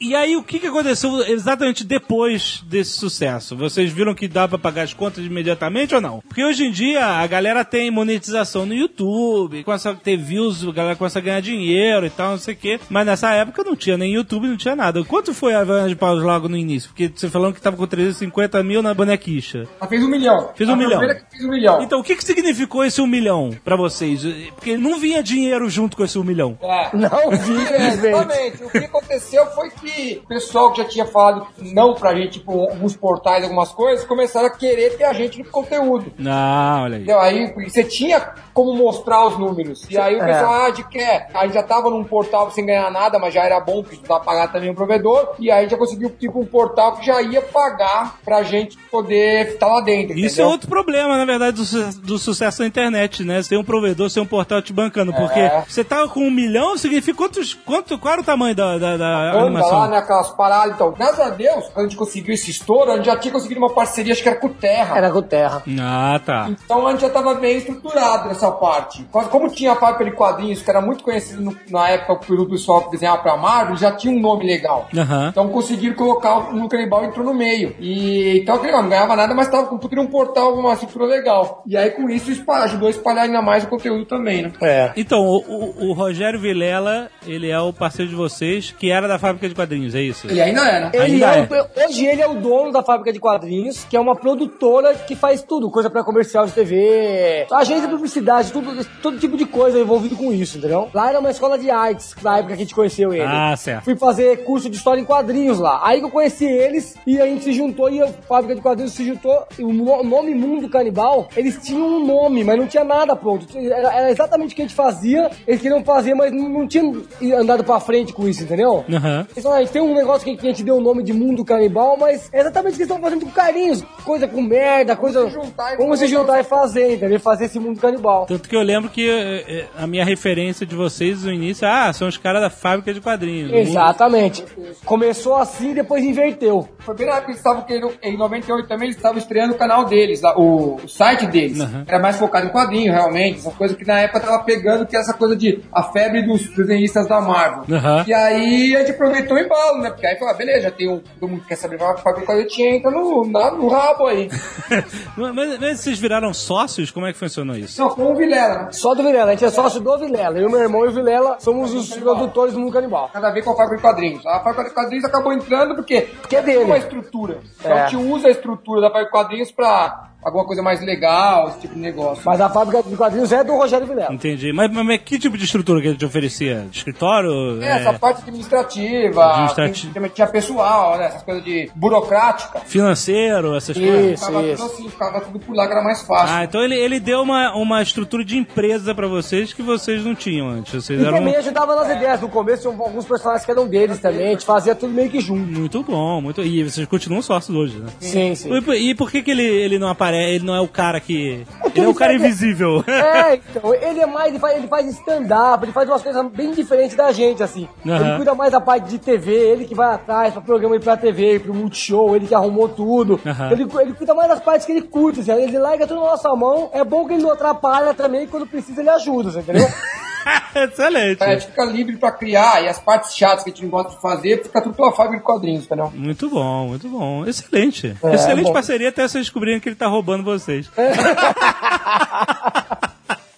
E aí, o que, que aconteceu exatamente depois desse sucesso? Vocês viram que dá pra pagar as contas imediatamente ou não? Porque hoje em dia a galera tem monetização no YouTube, começa a ter views, a galera começa a ganhar dinheiro e tal, não sei o quê. Mas nessa época não tinha nem YouTube, não tinha nada. Quanto foi a Havaiana de Paus logo no início? Porque você falando que tava com 350 mil na bonequicha. Ela fez um milhão. Fez um a milhão. fez um milhão. Então, o que, que significou esse um milhão pra vocês? Porque não vinha dinheiro junto com esse um milhão. É. Não É, infelizmente. exatamente. O que aconteceu foi que o pessoal que já tinha falado não pra gente, tipo, alguns portais, algumas coisas, começaram a querer ter a gente no conteúdo. Ah, olha aí. Entendeu? Aí você tinha como mostrar os números. E aí o É. pessoal, ah, de que? A gente já tava num portal sem ganhar nada, mas já era bom, porque precisava pagar também o provedor. E aí a gente já conseguiu, tipo, um portal que já ia pagar pra gente poder estar lá dentro. Isso entendeu? é outro problema, na verdade, do, su- do sucesso da internet, né? Você tem um provedor, você tem um portal te bancando. Porque você tava com um milhão, significa quantos, quanto, qual era o tamanho da, da, da animação? lá, né, aquelas paradas. Então, graças a Deus, quando a gente conseguiu esse estouro, a gente já tinha conseguido uma parceria, acho que era com o Terra. Era com terra. Ah, tá. Então a gente já estava bem estruturado nessa parte. Como- tinha a fábrica de quadrinhos, que era muito conhecido no- na época pelo pessoal que desenhava pra Marvel, já tinha um nome legal. Aham. Então conseguiram colocar no canibal entrou no meio. E então aquele não ganhava nada, mas tava com um portal, uma estrutura legal. E aí com isso espalha- ajudou a espalhar ainda mais o conteúdo também, né? É. Então, o, o- o Rogério Vilela, ele é o parceiro de vocês, que era da fábrica de quadrinhos, é isso? Ele ainda era. Ele Ainda é o- hoje ele é o dono da fábrica de quadrinhos, que é uma produtora que faz tudo, coisa pra comercial de TV, agência de publicidade, tudo, todo tipo de coisa envolvido com isso, entendeu? Lá era uma escola de artes, na época que a gente conheceu ele. Ah, certo. Fui fazer curso de história em quadrinhos lá. Aí que eu conheci eles e a gente se juntou e a fábrica de quadrinhos se juntou. E o no- nome Mundo Canibal, eles tinham um nome, mas não tinha nada pronto. Era, era exatamente o que a gente fazia, eles queriam fazer, mas não, não tinham andado pra frente com isso, entendeu? Aham. Eles falaram, "Ah, tem um negócio que a gente deu o nome de Mundo Canibal, mas é exatamente o que eles estão fazendo com carinhos. Coisa com merda, coisa. se juntar e Como se fazer juntar e fazer, entendeu? Fazer esse mundo canibal. Tanto que eu lembro que eh, eh, a minha referência de vocês no início, ah, são os caras da fábrica de quadrinhos. Exatamente. Começou assim e depois inverteu. Foi bem na época que eles estavam querendo, em 98 também, eles estavam estreando o canal deles, o, o site deles. Era mais focado em quadrinho, realmente. Essa coisa que na época tava pegando, que é essa coisa de a febre dos desenhistas da Marvel. Aham. E aí a gente aproveitou e embalo, né? Porque aí fala, beleza, já tem um. Todo mundo quer saber fábrica de quadrinhos, entra no, na- no rabo aí. Mas, mas vocês viraram sócios? Como é que funcionou isso? Não, com o Vilela? Só do Vilela, a gente é sócio do Vilela. Eu, meu irmão e o Vilela somos os produtores do Mundo Canibal. Nada a ver com a fábrica de quadrinhos. A fábrica de quadrinhos acabou entrando porque, Porque é dele. tem uma estrutura. Então É. a gente usa a estrutura da fábrica de quadrinhos pra alguma coisa mais legal, esse tipo de negócio. Mas a fábrica de quadrinhos é do Rogério Vilela. Entendi. Mas, mas- mas que tipo de estrutura que ele te oferecia? De escritório? É, essa parte administrativa, Administrati- tinha, pessoal, né? Essas coisas de burocrática. Financeiro, essas coisas? Isso, Ficava isso. tudo assim, ficava tudo por lá que era mais fácil. Ah, então ele, ele deu uma, uma estrutura de empresa pra vocês que vocês não tinham antes. Vocês E eram também ajudava nas ideias. No começo alguns personagens que eram deles também. A gente fazia tudo meio que junto. muito bom, muito. E vocês continuam sócios hoje, né? Sim, sim. E por- E por que, que ele, ele não aparece? Ele não é o cara que. Ele é o cara ele- invisível. É, então, ele é mais, ele faz, ele faz stand-up, ele faz umas coisas bem diferentes da gente, assim. Aham. Ele cuida mais da parte de TV, ele que vai atrás pra programa ir pra TV, pro Multishow, ele que arrumou tudo. Aham. Ele, ele cuida mais das partes que ele curte, assim, ele larga tudo na nossa mão. É bom que ele não atrapalha também, quando precisa ele ajuda, você entendeu? Excelente. É, a gente fica livre pra criar e as partes chatas que a gente não gosta de fazer, fica tudo pela fábrica de quadrinhos, entendeu? Muito bom, muito bom. Excelente. É, Excelente bom. parceria até vocês descobrirem que ele tá roubando vocês.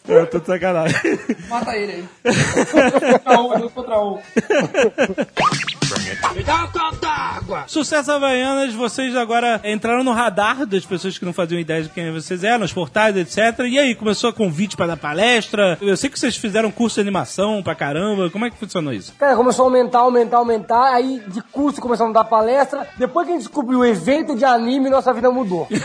Eu tô de sacanagem. Mata ele aí. contra um, dois contra um. Sucesso Havaianas, vocês agora entraram no radar das pessoas que não faziam ideia de quem vocês eram, nos portais, etc. E aí, começou a convite pra dar palestra? Eu sei que vocês fizeram curso de animação pra caramba. Como é que funcionou isso? Cara, começou a aumentar, aumentar, aumentar. Aí de curso começamos a dar palestra. Depois que a gente descobriu o evento de anime, nossa vida mudou.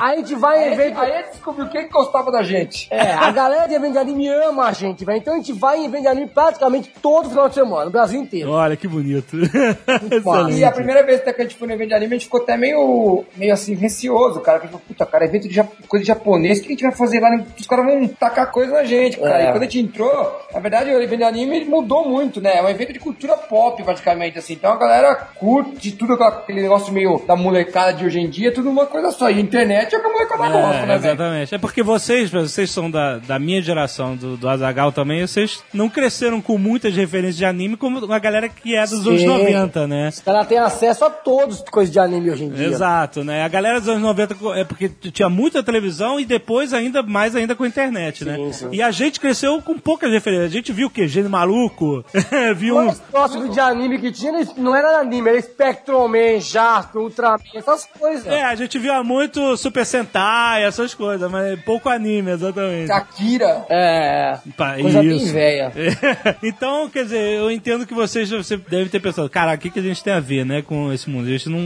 aí a gente vai em evento. aí ele descobriu quem que gostava da gente. É, a galera de evento de anime ama a gente, velho. Então a gente vai em evento de anime praticamente todo final de semana, no Brasil inteiro. Olha que bonito. E a primeira vez até que a gente foi no evento de anime, a gente ficou até meio, meio assim, receoso, cara. Porque, puta, cara, evento de coisa de japonês, o que a gente vai fazer lá? Os caras vão tacar coisa na gente, cara. É. E quando a gente entrou, na verdade, o evento de anime mudou muito, né? É um evento de cultura pop, praticamente, assim. Então a galera curte tudo aquele negócio meio da molecada de hoje em dia, tudo uma coisa só. E internet é o que a molecada gosta, É, né, velho? exatamente. É porque vocês, vocês são da, da minha geração, do, do Azagal também, vocês não cresceram com muitas referências de anime como a galera que é dos anos Sim. 90, né? Os caras têm acesso a todos coisas de anime hoje em dia. Exato, né? A galera dos anos 90 co- é porque tinha muita televisão e depois ainda mais ainda com a internet, né? sim. E a gente cresceu com poucas referências. A gente viu o quê? Gênio Maluco, viu um... próximo de anime que tinha não era anime, era Spectroman, Jasper, Ultraman, essas coisas. É, a gente via muito Super Sentai, essas coisas, mas pouco anime, exatamente. Akira. É. Pá, Coisa bem isso. velha. É. Então, quer dizer, eu entendo que vocês você deve ter pensado, cara, o que, que a gente tem a ver, né, com esse mundo? A gente não,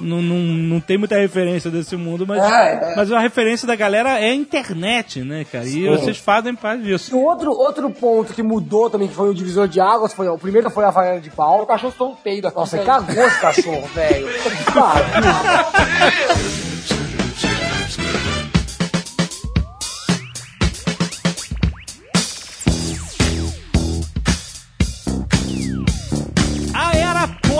não, não, não tem muita referência desse mundo, mas, É, é. mas a referência da galera é a internet, né, cara? E vocês fazem parte E disso. o outro, outro ponto que mudou também, que foi o divisor de águas, foi, o primeiro foi a Havaiana de O pau. cachorro soltou um peido aqui. Nossa, cagou esse cachorro, velho. Que pariu.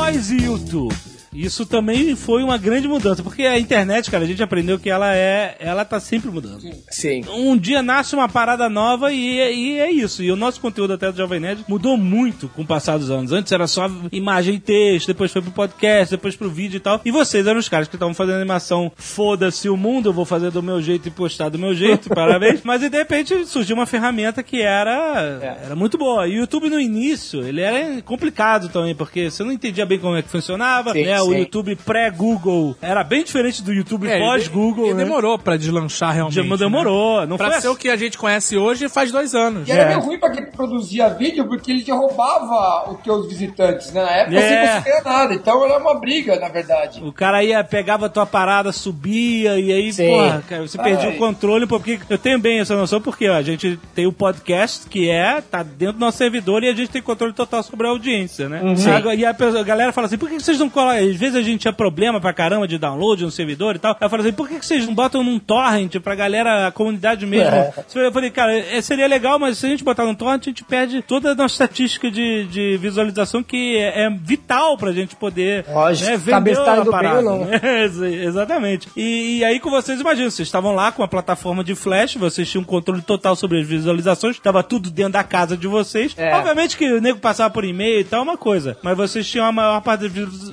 era pós-YouTube. Isso também foi uma grande mudança, porque a internet, cara, a gente aprendeu que ela é, ela tá sempre mudando. Sim. um dia nasce uma parada nova e, e é isso. E o nosso conteúdo até do Jovem Nerd mudou muito com o passar dos anos. Antes era só imagem e texto, depois foi pro podcast, depois pro vídeo e tal. E vocês eram os caras que estavam fazendo animação foda-se o mundo, eu vou fazer do meu jeito e postar do meu jeito, parabéns. Mas e de repente surgiu uma ferramenta que era, era muito boa. E o YouTube no início, ele era complicado também, porque você não entendia bem como é que funcionava, Sim, né? O sim. YouTube pré-Google era bem diferente do YouTube É, pós-Google, ele né? demorou pra deslanchar realmente. Já demorou, não Né? Pra foi ser assim. o que a gente conhece hoje faz dois anos. E era É. meio ruim pra quem produzia vídeo, porque ele te roubava os teus visitantes, né? Na época É. sem você ganhar nada. Então era uma briga, na verdade. O cara ia, pegava a tua parada, subia, e aí, Sim. porra, cara, você perdia o controle, porque eu tenho bem essa noção, porque ó, a gente tem o podcast, que é, tá dentro do nosso servidor, e a gente tem controle total sobre a audiência, né? Agora, E a, pessoa- a galera fala assim, por que vocês não colocam, às vezes a gente tinha problema pra caramba de download no servidor e tal. Eu falei assim, por que que vocês não botam num torrent pra galera, a comunidade mesmo? Eu falei, cara, é, seria legal, mas se a gente botar num torrent, a gente perde toda a nossa estatística de, de visualização que é, é vital pra gente poder Lógico, né, vender tá a bem parada, não. né? Ex- Exatamente. E, e aí com vocês, imagina, vocês estavam lá com a plataforma de flash, vocês tinham um controle total sobre as visualizações, tava tudo dentro da casa de vocês. É. Obviamente que o nego passava por e-mail e tal, é uma coisa, mas vocês tinham a maior parte das vis-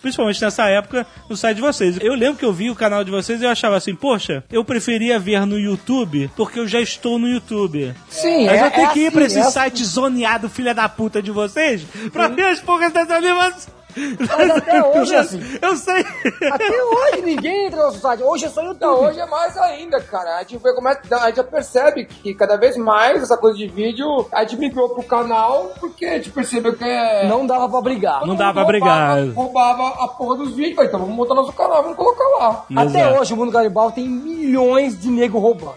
principalmente nessa época, no site de vocês. Eu lembro que eu vi o canal de vocês e eu achava assim, poxa, eu preferia ver no YouTube, porque eu já estou no YouTube. Sim, Mas é, eu tenho é que ir assim, pra esse é assim. site zoneado, filha da puta de vocês, pra ver as porras das animações. Mas até hoje é assim. Eu sei. Até hoje ninguém entra no nosso site. Hoje é só YouTube. Não, hoje é mais ainda, cara. A gente, vê como é, a gente já percebe que cada vez mais essa coisa de vídeo, a gente migrou pro canal porque a gente percebeu que é... Não dava pra brigar. Não dá pra brigar. Roubava a porra dos vídeos. Falei, Então vamos montar nosso canal, vamos colocar lá. Até Exato. hoje o mundo canibal tem milhões de nego roubando.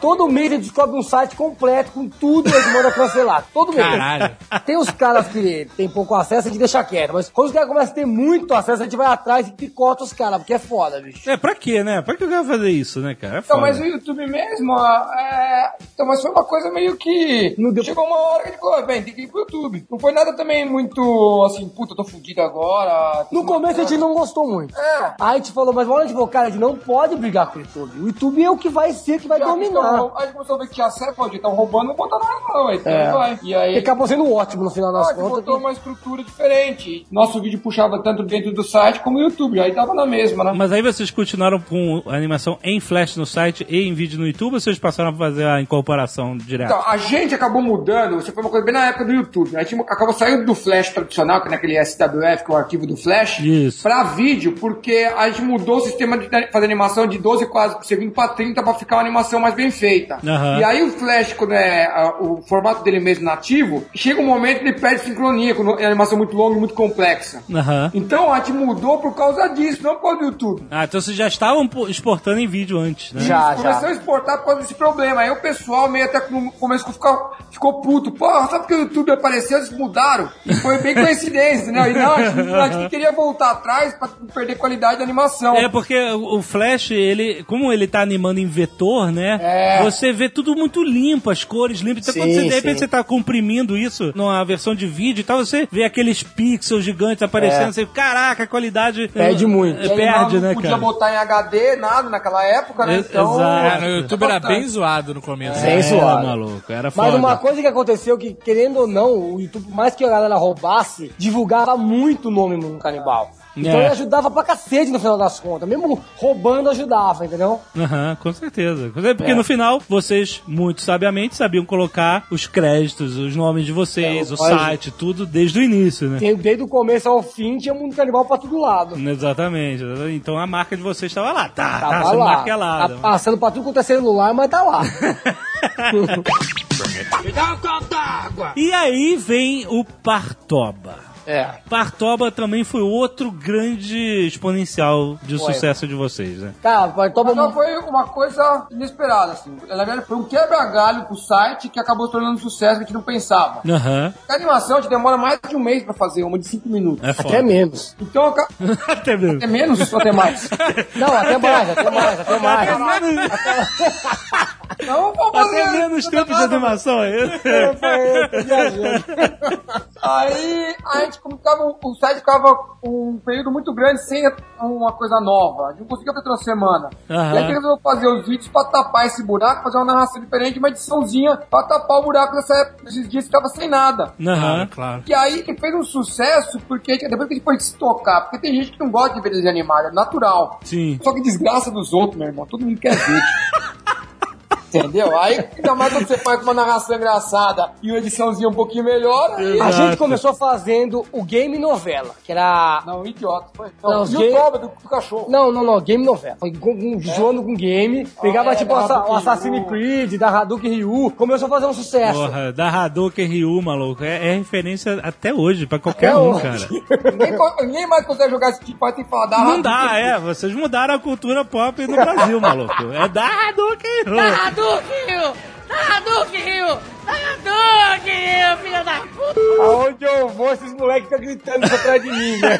Todo mês ele descobre um site completo com tudo e ele manda cancelar. Todo mês. Caralho. Tem os caras que tem pouco acesso, a gente deixa quieto. Mas quando os caras começam a ter muito acesso, a gente vai atrás e picota os caras, porque é foda, bicho. É, pra quê, né? Pra que eu quero fazer isso, né, cara? É Então, mas o YouTube mesmo, ah, é... Então, mas foi uma coisa meio que... Chegou uma hora que ele falou, bem, tem que ir pro YouTube. Não foi nada também muito, assim, puta, tô fudido agora. No começo a gente não gostou muito. É. Aí a gente falou, mas olha, tipo, cara, a gente não pode brigar com o YouTube. O YouTube é o que vai ser, que vai Já dominar. tão- Aí começou a ver que certo, pô, estão roubando, não botar nada não, então É. vai. E aí... E acabou sendo ótimo no final Ah, das que contas. botou que- uma estrutura diferente. Nosso vídeo puxava tanto dentro do site como o YouTube, aí tava na mesma, né? Mas aí vocês continuaram com a animação em flash no site e em vídeo no YouTube ou vocês passaram a fazer a incorporação direta? Então, a gente acabou mudando, isso foi uma coisa bem na época do YouTube. A gente acabou saindo do Flash tradicional, que é naquele SWF, que é o arquivo do Flash, Isso. pra vídeo, porque a gente mudou o sistema de fazer animação de 12 quadros por segundo pra 30 pra ficar uma animação mais bem feita. Aham. E aí o Flash, quando é o formato dele mesmo nativo, chega um momento que ele perde sincronia, quando é animação muito longa e muito complexa. Aham. Então a gente mudou por causa disso, não por causa do YouTube. Ah, então vocês já estavam exportando em vídeo antes, né? Já, Começou já. a exportar por causa desse problema. Aí o pessoal meio até no começo ficou, ficou puto. Porra, sabe porque o YouTube apareceu? Eles mudaram. E foi bem coincidência, né? E não, a gente, a gente queria voltar atrás pra não perder qualidade da animação. É porque o o Flash, ele, como ele tá animando em vetor, né? É. Você vê tudo muito limpo, as cores limpas. Então Sim, quando você, de repente sim. você tá comprimindo isso numa versão de vídeo e tal, você vê aqueles pixels gigantes aparecendo, É. você, caraca, a qualidade Perde eh, muito. aí Perde, não né, podia cara? botar em HD, nada naquela época, né? Então, exato. É, no YouTube era bem zoado no começo. Bem É, zoado. maluco, era foda. Mas uma coisa que aconteceu que, querendo ou não, o YouTube, mais que a galera roubasse, divulgava muito o nome no canibal. Então É. ele ajudava pra cacete no final das contas. Mesmo roubando, ajudava, entendeu? Aham, com certeza. Porque É. no final, vocês, muito sabiamente, sabiam colocar os créditos, os nomes de vocês, É, o site, tudo desde o início, né? Tem- Desde o começo ao fim tinha mundo canibal pra todo lado. Exatamente. Então a marca de vocês estava lá. Tá, Tava tá sendo lá. Tá marquelada. passando pra tudo quanto é celular, mas tá lá. E aí vem o Partoba. É. Partoba também foi outro grande exponencial de Foi. sucesso de vocês, né? Cara, mas toma Então foi uma coisa inesperada, assim. Na verdade, foi um quebra-galho pro site que acabou se tornando um sucesso que a gente não pensava. Aham. A animação te demora mais de um mês pra fazer, uma de 5 minutos. É até menos. Então, Até mesmo. é menos ou até mais? Não, até mais, até mais, até mais. Até menos, Não, vamos fazer. até menos tempo de animação aí. Eu tô viajando. Aí a gente como ficava, o site ficava um período muito grande sem uma coisa nova. A gente não conseguia fazer toda semana. Aham. E aí a gente resolveu fazer os vídeos pra tapar esse buraco, fazer uma narração diferente, uma ediçãozinha pra tapar o buraco dessa época, desses dias que ficava sem nada. Aham. claro. E aí que fez um sucesso, porque depois que a gente pôde se tocar, porque tem gente que não gosta de ver desenho animado, é natural. Sim. Só que desgraça dos outros, meu irmão. Todo mundo quer ver. Entendeu? Aí, ainda mais quando você faz uma narração engraçada e uma ediçãozinha um pouquinho melhor, aí... A gente começou fazendo o game novela, que era. Não, idiota. Foi. Não, Não, e gay- o Toba do, do cachorro? Não, não, não, game novela. Foi com, com, zoando com game. Pegava é, tipo o Assassin's. Creed, da Hadouken Ryu. Começou a fazer um sucesso. Porra, da Hadouken Ryu, maluco. É, é referência até hoje, pra qualquer Até um, hoje. cara. ninguém, ninguém mais consegue jogar esse tipo, que falar da Não dá, é. Vocês mudaram a cultura pop no Brasil, maluco. É da Hadouken Ryu. Hadouken, Rio! Hadouken, Rio! Hadouken, Rio, filha da puta! Aonde eu vou, esses moleques ficam gritando atrás de mim, né?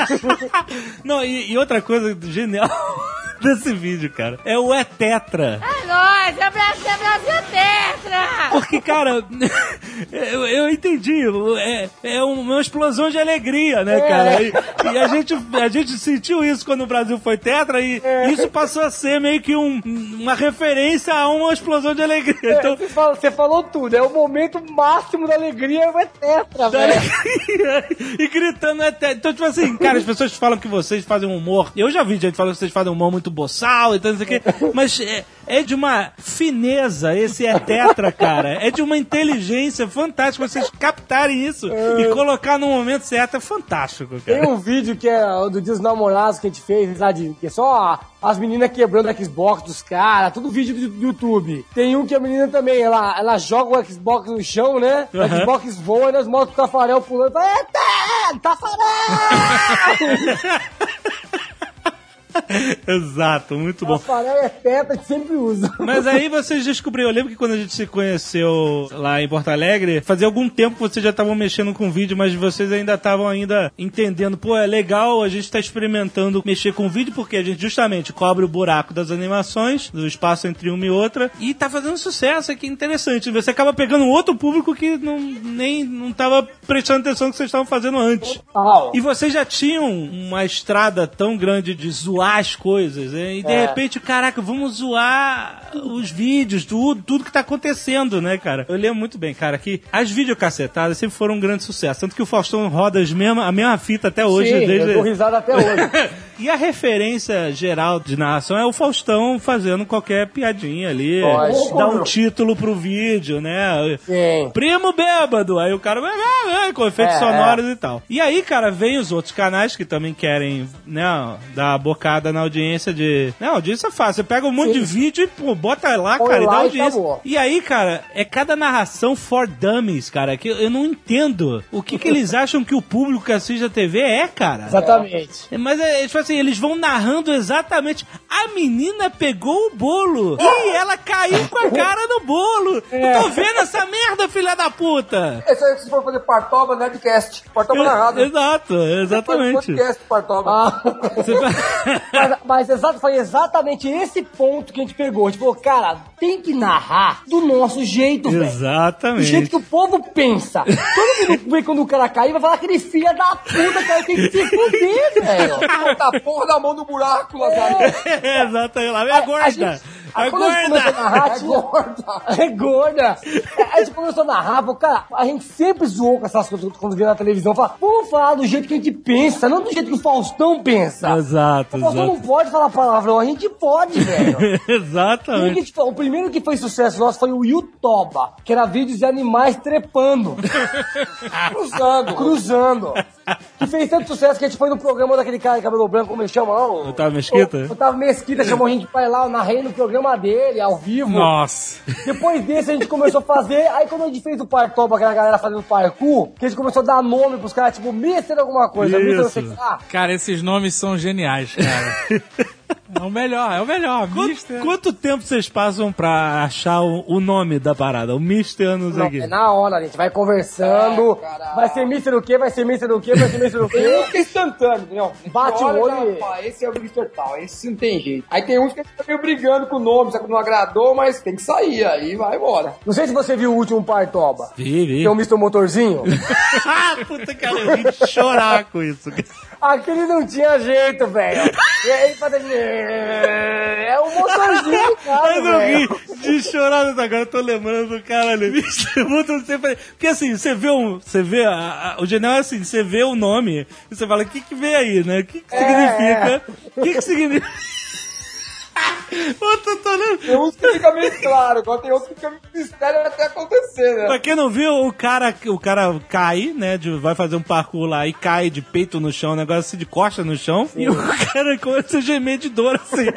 Não, e, e outra coisa genial desse vídeo, cara, é o É Tetra. É nóis, é Brasil, é Brasil Tetra! Porque, cara, eu, eu entendi. É, é uma explosão de alegria, né, cara? E, e a, gente, a gente sentiu isso quando o Brasil foi tetra e isso passou a ser meio que um- uma referência a uma explosão de alegria. Então, Você falou, você falou tudo, é o momento máximo da alegria, é tetra, da velho. alegria e gritando é tetra. Então, tipo assim, cara, as pessoas falam que vocês fazem um humor. Eu já vi gente falando que vocês fazem um humor muito boçal e tal, não sei o quê. Mas é, é de uma fineza esse é tetra, cara. É de uma inteligência fantástica vocês captarem isso e colocar no momento certo. É fantástico, Tem cara. um vídeo que é o do Dia dos Namorados que a gente fez lá de. Que é só as meninas quebrando a Xbox dos caras, tudo vídeo do, YouTube. Tem um que a menina também, ela, ela joga o Xbox no chão, né? O Aham. Xbox voa e nós mostra o Tafarel pulando e Eita! Tafarel! Exato, muito bom. Tafarel é teta, a gente sempre usa. Mas aí vocês descobriram, eu lembro que quando a gente se conheceu lá em Porto Alegre, fazia algum tempo que vocês já estavam mexendo com vídeo, mas vocês ainda estavam ainda entendendo, pô, é legal, a gente tá experimentando mexer com vídeo, porque a gente justamente cobre o buraco das animações, do espaço entre uma e outra, e tá fazendo sucesso, que interessante. Você acaba pegando outro público que não, nem não tava prestando atenção no que vocês estavam fazendo antes. E vocês já tinham uma estrada tão grande de zoar as coisas, né? e de É. repente, caraca, vamos zoar os vídeos, tudo, tudo que tá acontecendo, né, cara? Eu lembro muito bem, cara, que as videocacetadas sempre foram um grande sucesso. Tanto que o Faustão roda as mesma, a mesma fita até hoje. Sim, desde... eu dou risada até hoje. E a referência geral de narração é o Faustão fazendo qualquer piadinha ali. Pode. Dá um título pro vídeo, né? Sim. Primo bêbado. Aí o cara vai, vai, vai, com efeitos É, sonoros e tal. E aí, cara, vem os outros canais que também querem, né, dar a bocada na audiência de. Não, audiência é fácil. Você pega um monte de vídeo e, pô, bota lá, Põe cara, e dá lá e audiência. acabou. E aí, cara, é cada narração for dummies, cara, que eu- não entendo. O que, que eles acham que o público que assiste a TV é, cara? Exatamente. Mas é, tipo assim, eles vão narrando exatamente. A menina pegou o bolo e ela caiu com a cara no bolo. Eu tô vendo essa merda, filha da puta. Esse aí, se for fazer Partoba, Nerdcast. Partoba narrado. Exato, exatamente. Podcast Partoba. Ah, mas, mas exato, foi exatamente esse ponto que a gente pegou. A gente falou, cara, tem que narrar do nosso jeito, velho. Do jeito Exatamente. que o povo pensa. Todo mundo vê quando o cara cair vai falar aquele filho da puta, cara, tem que se fuder, velho. Porra da mão no buraco, Lazaro. Exatamente. Lá vem a gorda. gente- A quando a gente começou a gorda. narrar, É tinha- gorda. É gorda. A gente começou a narrar, falou, cara, a gente sempre zoou com essas coisas quando via na televisão. Fala, vamos falar do jeito que a gente pensa, não do jeito que o Faustão pensa. Exato, O Faustão não exato. pode falar palavrão, a gente pode, velho. Exatamente. a gente o primeiro que foi sucesso nosso foi o Yutoba, que era vídeos de animais trepando, Cruzando. cruzando. Que fez tanto sucesso que a gente foi no programa daquele cara de cabelo branco, como ele chama lá? O Otávio Mesquita? O Otávio Mesquita chamou a gente pra ir lá, eu narrei no programa dele, ao vivo. Nossa. Depois desse a gente começou a fazer, aí quando a gente fez o Partoba, aquela galera fazendo parkour, que a gente começou a dar nome pros caras, tipo, Mister alguma coisa, Mister não sei o que Isso. lá. Cara, esses nomes são geniais, cara. É o melhor, é o melhor. Quanto, Mister. quanto tempo vocês passam pra achar o, o nome da parada? O Mister não sei Não, o quê. é na hora, a gente vai conversando, É, vai ser Mister o quê, vai ser Mister o quê, vai ser Mister o Tem quê. uns que é instantâneo, entendeu? Bate o olho e e- fala, esse é o Mr. Tal, esse não tem jeito. Aí tem uns que a gente tá meio brigando com o nome, sabe que não agradou, mas tem que sair, aí vai embora. Não sei se você viu o último Partoba. Vi, vi. Tem o Mr. Motorzinho. ah, puta cara, eu de chorar com isso. Aquele não tinha jeito, velho. E aí faz assim, É o motorzinho, cara, Eu não velho. ri de chorar nessa agora, eu tô lembrando do cara ali. Muito. Porque assim, você vê um. Você vê. a- a- o genial é assim, você vê o nome e você fala, o que que vem aí, né? O que que significa? O que que significa? Tem uns que fica meio claro, agora tem outros que fica meio mistério até acontecer, né? Pra quem não viu, o cara, o cara cai, né? de- vai fazer um parkour lá e cai de peito no chão, um negócio assim de costa no chão. E o cara começa a gemer de dor assim.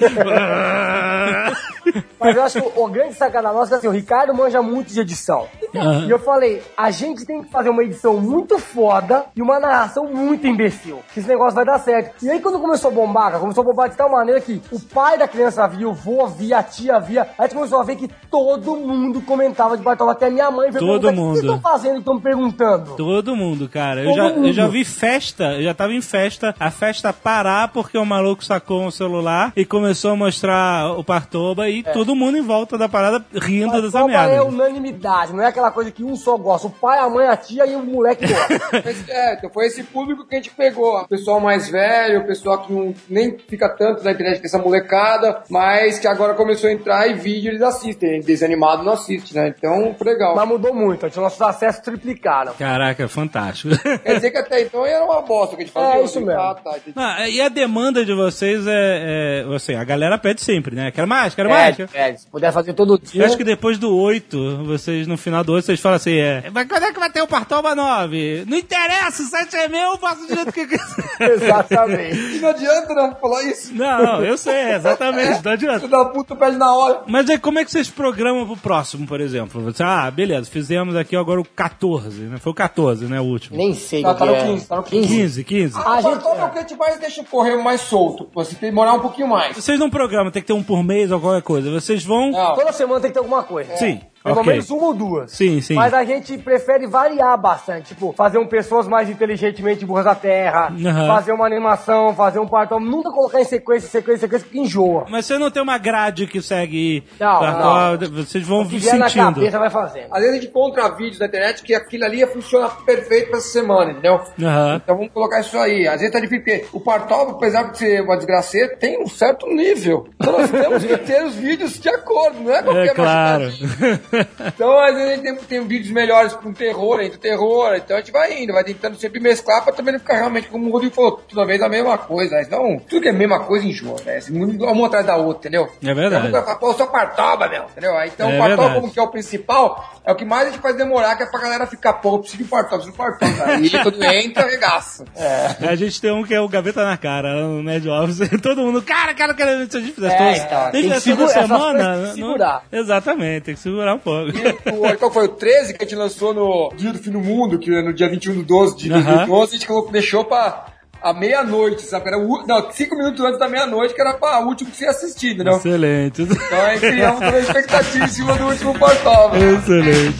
Mas eu acho que o, o grande sacada nossa é assim, o Ricardo manja muito de edição. Aham. E eu falei, a gente tem que fazer uma edição muito foda e uma narração muito imbecil. Que esse negócio vai dar certo. E aí quando começou a bombar, começou a bombar de tal maneira que o pai da criança via, o vô via, a tia via. Aí a gente começou a ver que todo mundo comentava de Bartolomeu, até minha mãe veio Todo perguntar, O que vocês mundo. estão fazendo? Estão me perguntando. Todo mundo, cara. Eu Todo já, eu mundo. já vi festa, eu já tava em festa, a festa parar porque o maluco sacou um celular e começou a mostrar o Partoba e todo mundo em volta da parada rindo Mas dessa merda. é unanimidade, não é aquela coisa que um só gosta. O pai, a mãe, a tia e o moleque gosta. É, então foi esse público que a gente pegou. O pessoal mais velho, o pessoal que não, nem fica tanto na internet com essa molecada, mas que agora começou a entrar e vídeo eles assistem. Desanimado não assiste, né? Então foi legal. Mas mudou muito, então nossos acessos triplicaram. Caraca, fantástico. Quer dizer que até então era uma bosta que a gente fazia. É, isso mesmo. Ah, tá. Ah, e a demanda de vocês é, é assim, a galera pede sempre, né? Quero mais, quero mais. É, é, se puder fazer todo Eu dia. acho que depois do 8, vocês, no final do 8, vocês falam assim, é, mas quando é que vai ter o Partoba 9? Não interessa, o site é meu, eu faço do jeito que eu quiser. Exatamente. E não adianta, né? Falar isso. Não, não, eu sei, exatamente, não adianta. Filho da puta pede na hora. Mas aí como é que vocês programam pro próximo, por exemplo? Você, ah, beleza, fizemos aqui agora o 14, né? Foi o 14, né, o último. Nem sei Tá, o tá no é. 15, tá no 15. 15, 15. A A gente- é o que a gente mais deixa correr mais solto. Você tem que demorar um pouquinho mais. Vocês não programam, tem que ter um por mês ou qualquer coisa. Vocês vão... Não. Toda semana tem que ter alguma coisa. Sim, Pelo ok. menos uma ou duas. Sim, sim. Mas a gente prefere variar bastante. Tipo, fazer um pessoas mais inteligentemente burras da terra. Aham. Fazer uma animação, fazer um partão. Nunca colocar em sequência, sequência, sequência, que enjoa. Mas você não tem uma grade que segue... Não, Partoba, Vocês vão O que vier na sentindo. cabeça vai fazendo. Às vezes a gente encontra vídeos na internet que aquilo ali funciona perfeito pra essa semana, entendeu? Aham. Então vamos colocar isso aí. Às vezes tá difícil, porque o Partoba, apesar de ser uma desgraceira, tem um certo nível. Então nós temos que ter os vídeos de acordo, não é qualquer É claro. Então às vezes a gente tem, tem vídeos melhores com terror, entre terror, então a gente vai indo, vai tentando sempre mesclar pra também não ficar realmente, como o Rodrigo falou, toda vez a mesma coisa. Mas não, tudo que é a mesma coisa enjoa, né? Assim, Uma atrás da outra, entendeu? É verdade. Então, falar, pô, eu sou Partoba, meu, entendeu? Então É o Partoba, verdade. como que é o principal, é o que mais a gente faz demorar, que é pra galera ficar, pô, preciso de um Partoba, preciso de um Partoba. Aí quando entra, arregaça. A gente tem um que é o Gaveta na cara, no Nerd Office. Todo mundo, cara, cara, cara, se a gente fizesse É, então, se tem que a gente fizesse toda segurar- essas semana. tem não- segurar. Exatamente, tem que segurar um O, qual foi? O 13 que a gente lançou no Dia do Fim do Mundo, que é no dia 21 do 12 de Aham. 2012, a gente deixou pra a meia-noite, sabe? Era o, não, cinco minutos antes da meia-noite, que era pra último que você ia assistir, entendeu? Excelente. Então aí criamos toda a expectativa em cima do último Partoba. Excelente.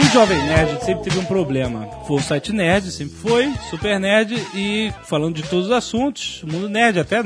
O Jovem Nerd sempre teve um problema. Foi o site nerd, sempre foi, super nerd e falando de todos os assuntos, mundo nerd, até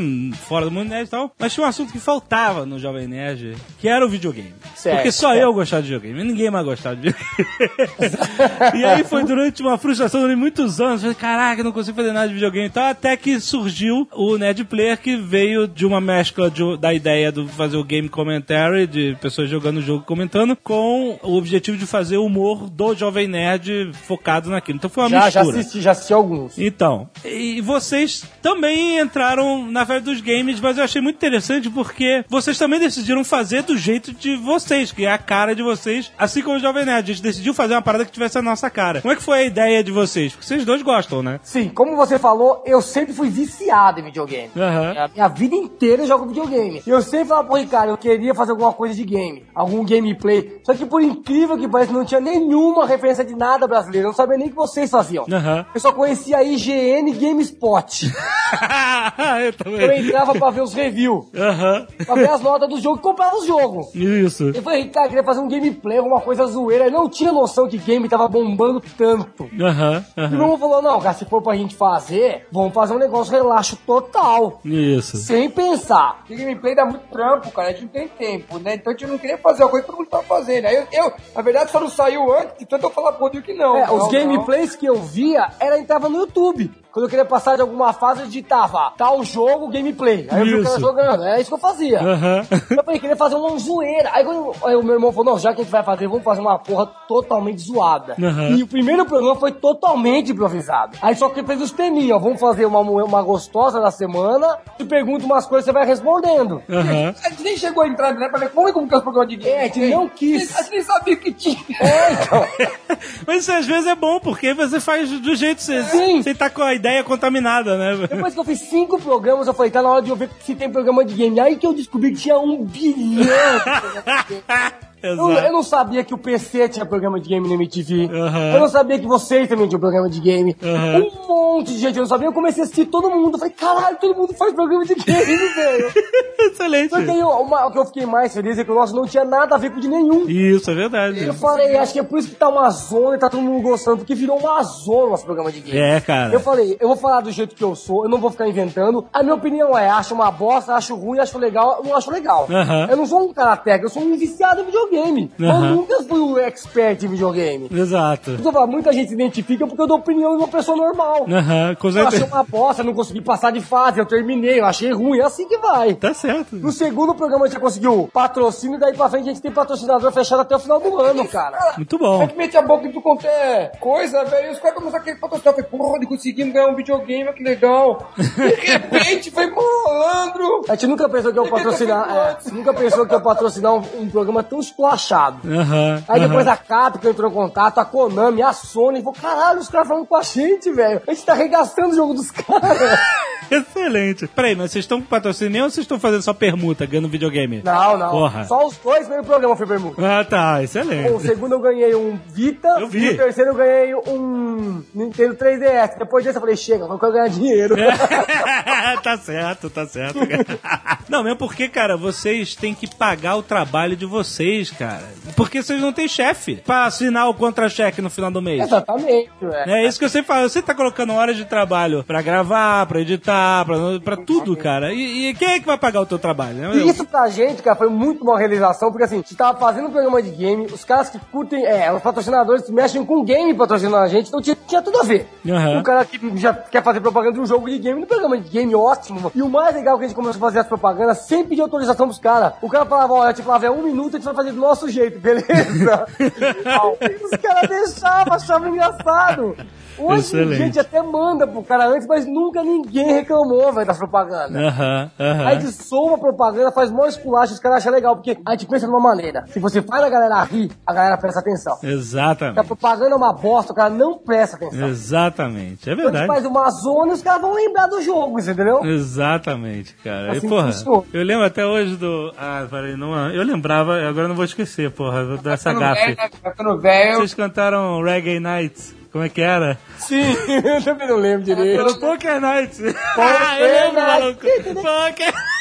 fora do mundo nerd e tal. Mas tinha um assunto que faltava no Jovem Nerd, que era o videogame. Certo, Porque só certo. eu gostava de videogame, ninguém mais gostava de videogame. e aí foi durante uma frustração durante muitos anos. Falei, caraca, não consigo fazer nada de videogame e tal. Até que surgiu o Nerd Player, que veio de uma mescla de- da ideia de fazer o game commentary, de pessoas jogando o jogo e comentando, com o objetivo de fazer humor do Jovem Nerd focado naquilo. Então foi uma Já, já mistura. assisti, já assisti alguns. Então, e vocês também entraram na febre dos games, mas eu achei muito interessante porque vocês também decidiram fazer do jeito de vocês, que é a cara de vocês, assim como o Jovem Nerd. A gente decidiu fazer uma parada que tivesse a nossa cara. Como é que foi a ideia de vocês? Porque vocês dois gostam, né? Sim, como você falou, eu sempre fui viciado em videogame. Aham. A minha vida inteira eu jogo videogame. E eu sempre falava, pô, Ricardo, eu queria fazer alguma coisa de game, algum gameplay. Só que por incrível que pareça, não tinha nenhuma referência de nada brasileiro. Eu não sabia nem o que vocês faziam. Aham. Eu só conhecia a IGN GameSpot. eu Eu também. entrava pra ver os reviews, Aham. pra ver as notas do jogo e comprava os jogos. Isso. Eu falei, eu queria fazer um gameplay, alguma coisa zoeira. Eu não tinha noção que game tava bombando tanto. Aham. E Aham. meu irmão falou, não, cara, se for pra gente fazer, vamos fazer um negócio relaxo total. Isso. Sem pensar. Porque gameplay dá muito trampo, cara. A gente não tem tempo, né? Então a gente não queria fazer uma coisa que todo mundo tava fazendo. Aí eu, eu, na verdade, só não saiu antes, de tanto eu falar Rodrigo que não. É, Não, os não. gameplays que eu via, era entrava no YouTube. Quando eu queria passar de alguma fase, eu digitava tal jogo, gameplay. Aí eu o Isso. jogando. É isso que eu fazia. Aham. Eu falei, queria fazer uma zoeira. Aí, quando, aí o meu irmão falou, não, já que a gente vai fazer, vamos fazer uma porra totalmente zoada. Aham. E o primeiro programa foi totalmente improvisado. Aí só que fez os teminhos, ó, vamos fazer uma, uma gostosa da semana, te pergunta umas coisas, você vai respondendo. Aham. A gente nem chegou a entrar, né? Pra ver como é como que é os programas de game. É, a gente não quis. A gente nem sabia que tinha. É, então. Mas isso às vezes é bom, porque você faz do jeito que você, Sim. você tá com a ideia contaminada, né? Depois que eu fiz cinco programas, eu falei, tá na hora de eu ver se tem programa de game. Aí que eu descobri que tinha um bilhão. Eu, eu não sabia que o PC tinha programa de game no MTV. Aham. Eu não sabia que vocês também tinham programa de game. Aham. Um monte de gente, eu não sabia. Eu comecei a assistir todo mundo. Eu falei, caralho, todo mundo faz programa de game, velho. Excelente. Só que ó, uma- o que eu fiquei mais feliz é que o nosso não tinha nada a ver com o de nenhum. Isso, é verdade. Eu falei, acho que é por isso que tá uma zona e tá todo mundo gostando, porque virou uma zona o nosso programa de game. É, cara. Eu falei, eu vou falar do jeito que eu sou, eu não vou ficar inventando. A minha opinião é, acho uma bosta, acho ruim, acho legal, eu não acho legal. Aham. Eu não sou um cara técnico, eu sou um viciado em videogame. Aham. Eu nunca fui um expert em videogame. Exato. Eu tô falando, muita gente se identifica porque eu dou opinião de uma pessoa normal. Aham, com Eu achei uma bosta, não consegui passar de fase, eu terminei, eu achei ruim, é assim que vai. Tá certo. No segundo programa a gente conseguiu patrocínio, daí pra frente a gente tem patrocinador fechado até o final do ano, cara. Muito A bom. gente mete a boca em tu é coisa, velho. E os caras começaram a querer patrocinar. Eu falei, porra, conseguimos ganhar um videogame, que legal. De repente, foi malandro. A gente nunca pensou que eu patrocinar, é, nunca pensou que eu patrocinar um, um programa tão esculachado. Aham. Aí depois a Capcom entrou em contato, a Konami, a Sony, falou, caralho, os caras falando com a gente, velho. A gente tá arregaçando o jogo dos caras. Excelente. Peraí, mas vocês estão com patrocínio ou vocês estão fazendo só permuta, ganhando videogame? Não, não. Porra. Só os dois primeiros programas foi permuta. Ah, tá. O Excelente. segundo eu ganhei um Vita. Eu vi. E o terceiro eu ganhei um Nintendo 3DS. Depois desse eu falei, chega, eu quero ganhar dinheiro. tá certo, tá certo. Não, mesmo porque, cara, vocês têm que pagar o trabalho de vocês, cara. Porque vocês não têm chefe pra assinar o contra-cheque no final do mês. Exatamente, velho. É isso que eu sempre falo. Você tá colocando horas de trabalho pra gravar, pra editar, pra, pra tudo, cara. E, e quem é que vai pagar o teu trabalho? Né? E isso pra gente, cara, foi muito uma realização, porque assim, a gente tava fazendo um programa de game, os caras que curtem, é, os patrocinadores mexem com game patrocinando a gente, então tinha, tinha tudo a ver. Aham. O cara que já quer fazer propaganda de um jogo de game, no programa de game, ótimo. E o mais legal é que a gente começou a fazer as propagandas sem pedir autorização pros caras. O cara falava, olha, tipo, falava, é um minuto, a gente vai fazer do nosso jeito, beleza? Os caras deixavam, achavam engraçado. Hoje Excelente. a gente até manda pro cara antes, mas nunca ninguém reclamou, velho, das propagandas. Aham, Aí aham. a gente soa uma propaganda, faz mó esculacho, os caras acham legal, porque a gente pensa de uma maneira. Se você faz a galera rir, a galera presta atenção. Se a Exatamente. propaganda é uma bosta, o cara não presta atenção. Exatamente. É Quando a gente verdade. faz uma zona, os caras vão lembrar do jogo, entendeu? Exatamente, cara. Assim e, porra, eu lembro até hoje do. Ah, peraí, não. Eu lembrava, agora eu não vou esquecer, porra, vou dar essa Ficando gafe. velho, né? Velho. Vocês cantaram Reggae Nights. Como é que era? Sim, eu também não lembro direito. Era Poker Nights. ah, eu lembro, maluco. Poker.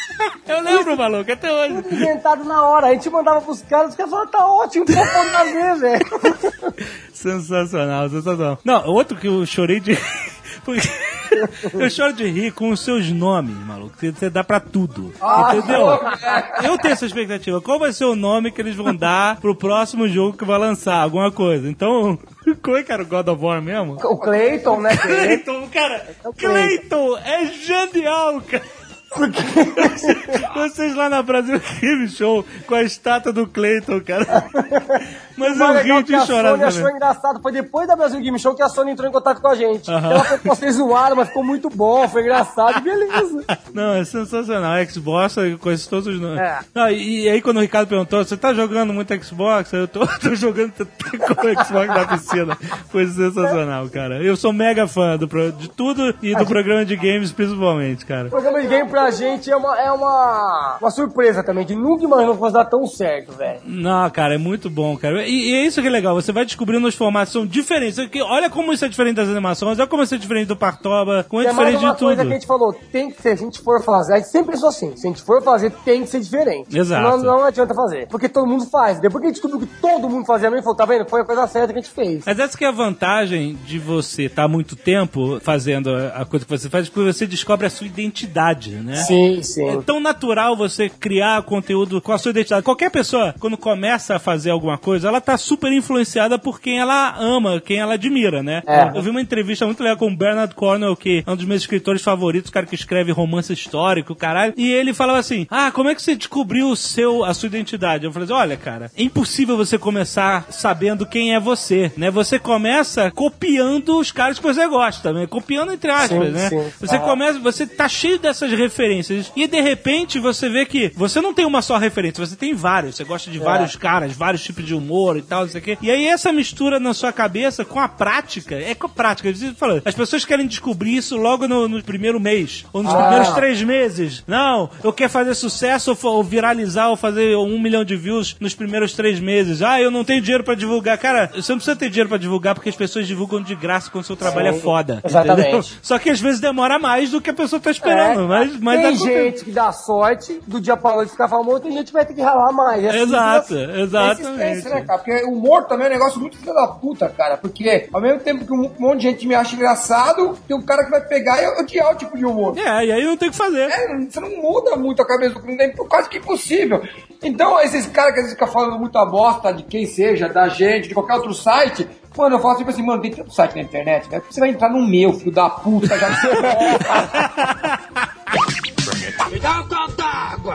Eu lembro, maluco, até hoje. Inventado na hora, a gente mandava pros caras, os caras falavam, tá ótimo, pode fazer, velho. Sensacional, sensacional. Não, outro que eu chorei de. Porque eu choro de rir com os seus nomes, maluco. Você- dá pra tudo. entendeu? Eu tenho essa expectativa. Qual vai ser o nome que eles vão dar pro próximo jogo que vai lançar? Alguma coisa. Então, qual é que era o God of War mesmo? O Clayton, né? Cleiton, cara, Cleiton é genial, cara. Vocês lá na Brasil Game Show com a estátua do Cleiton, cara. Mas eu rio que de a chorar Sony achou engraçado foi depois da Brasil Game Show que a Sony entrou em contato com a gente. Aham. Ela falou, vocês zoaram, mas ficou muito bom, foi engraçado, beleza. Não, é sensacional. Xbox, conheço todos os nomes. É. Não, e, e aí quando o Ricardo perguntou, você tá jogando muito Xbox? Eu tô, tô jogando com o Xbox na piscina. Foi sensacional, cara. Eu sou mega fã do, de tudo e do programa de games principalmente, cara. O programa de game pra gente é uma, é uma, uma surpresa também, que nunca imaginou que fosse dar tão certo, velho. Não, cara, é muito bom, cara. E, e é isso que é legal, você vai descobrindo os formatos, são diferentes. Olha como isso é diferente das animações, olha como isso é diferente do Partoba, como é é diferente uma de coisa tudo. que a gente falou, tem que ser, se a gente for fazer, a gente sempre pensou assim, se a gente for fazer, tem que ser diferente. Exato. Senão não adianta fazer. Porque todo mundo faz. Depois que a gente descobriu que todo mundo fazia mesmo, falou, tá vendo? Foi a coisa certa que a gente fez. Mas essa que é a vantagem de você estar muito tempo fazendo a a coisa que você faz, porque você descobre a sua identidade, né? Sim, É sim. tão natural você criar conteúdo com a sua identidade. Qualquer pessoa, quando começa a fazer alguma coisa, ela tá super influenciada por quem ela ama, quem ela admira, né? É. Eu vi uma entrevista muito legal com o Bernard Cornwell, que é um dos meus escritores favoritos, o cara que escreve romance histórico, caralho. E ele falava assim: Ah, como é que você descobriu o seu, a sua identidade? Eu falei assim: olha, cara, é impossível você começar sabendo quem é você, né? Você começa copiando os caras que você gosta, né? Copiando entre aspas, Sim, né? sim. Você começa, você tá cheio dessas referências e de repente você vê que você não tem uma só referência, você tem vários. Você gosta de vários caras, vários tipos de humor e tal, não sei o quê. E aí essa mistura na sua cabeça com a prática, é com a prática. As pessoas querem descobrir isso logo no, no primeiro mês, ou nos Ah. primeiros três meses. Não, eu quero fazer sucesso ou, ou viralizar ou fazer um milhão de views nos primeiros três meses. Ah, eu não tenho dinheiro pra divulgar. Cara, você não precisa ter dinheiro pra divulgar porque as pessoas divulgam de graça quando o seu trabalho é foda. Exatamente. entendeu? Só que às vezes demora mais do que a pessoa tá esperando. mas, mas É, tem acontece. gente que dá sorte do dia pra noite ficar famoso, tem gente que vai ter que ralar mais. É assim, Exato, exatamente. né, cara? Porque o humor também é um negócio muito filho da puta, cara. Porque ao mesmo tempo que um monte de gente me acha engraçado, tem um cara que vai pegar e odiar o tipo de humor. É, e aí não tem o que fazer. É, você não muda muito a cabeça do cliente, é quase que impossível. Então, esses caras que às vezes ficam falando muita bosta de quem seja, da gente, de qualquer outro site, mano, eu falo tipo assim, mano, tem tanto site na internet, velho, você vai entrar no meu, filho da puta, já que você Don't go.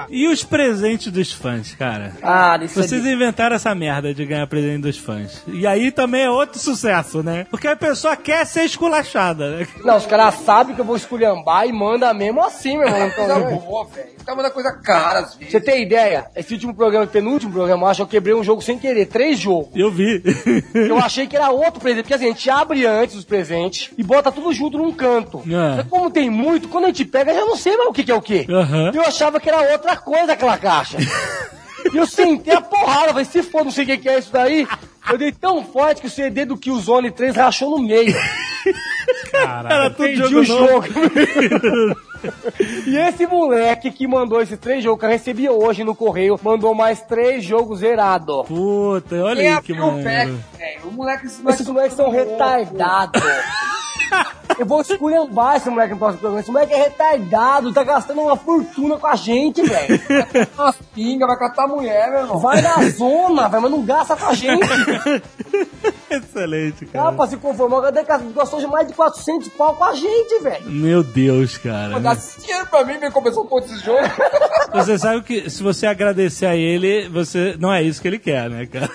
E os presentes dos fãs, cara? Ah, isso Vocês inventaram essa merda de ganhar presente dos fãs. E aí também é outro sucesso, né? Porque a pessoa quer ser esculachada, né? é... Não, os caras sabem que eu vou esculhambar e manda mesmo assim, meu irmão. Então, boa, velho. Tá mandando coisa cara às vezes. Você tem ideia? Esse último programa, penúltimo programa, eu acho que eu quebrei um jogo sem querer, três jogos. Eu vi. Eu achei que era outro presente, porque assim, a gente abre antes os presentes e bota tudo junto num canto. É. Mas como tem muito, quando a gente pega, eu já não sei mais o que, que é o que. Aham. Eu achava que era outra coisa aquela caixa. E eu sentei a porrada, falei, se for não sei o que, que é isso daí, eu dei tão forte que o CD do Killzone 3 rachou no meio. Era tudo Perdi jogo o jogo. e esse moleque que mandou esses três jogos que eu recebi hoje no correio, mandou mais três jogos zerados. Puta, olha Quem aí que pack, maneiro. velho? O moleque... Esses moleques são retardados. Eu vou esculhambar esse moleque no próximo programa. Esse moleque é retardado, tá gastando uma fortuna com a gente, velho. Umas pingas, vai catar mulher, meu irmão. Vai na zona, velho, mas não gasta com a gente. Excelente, Dá cara. pra se conformar. Cadê que gastou de mais de 400 pau com a gente, velho? Meu Deus, cara. Dá dinheiro pra mim, vem começar um pouco esse jogo. Você sabe que se você agradecer a ele, você. Não é isso que ele quer, né, cara?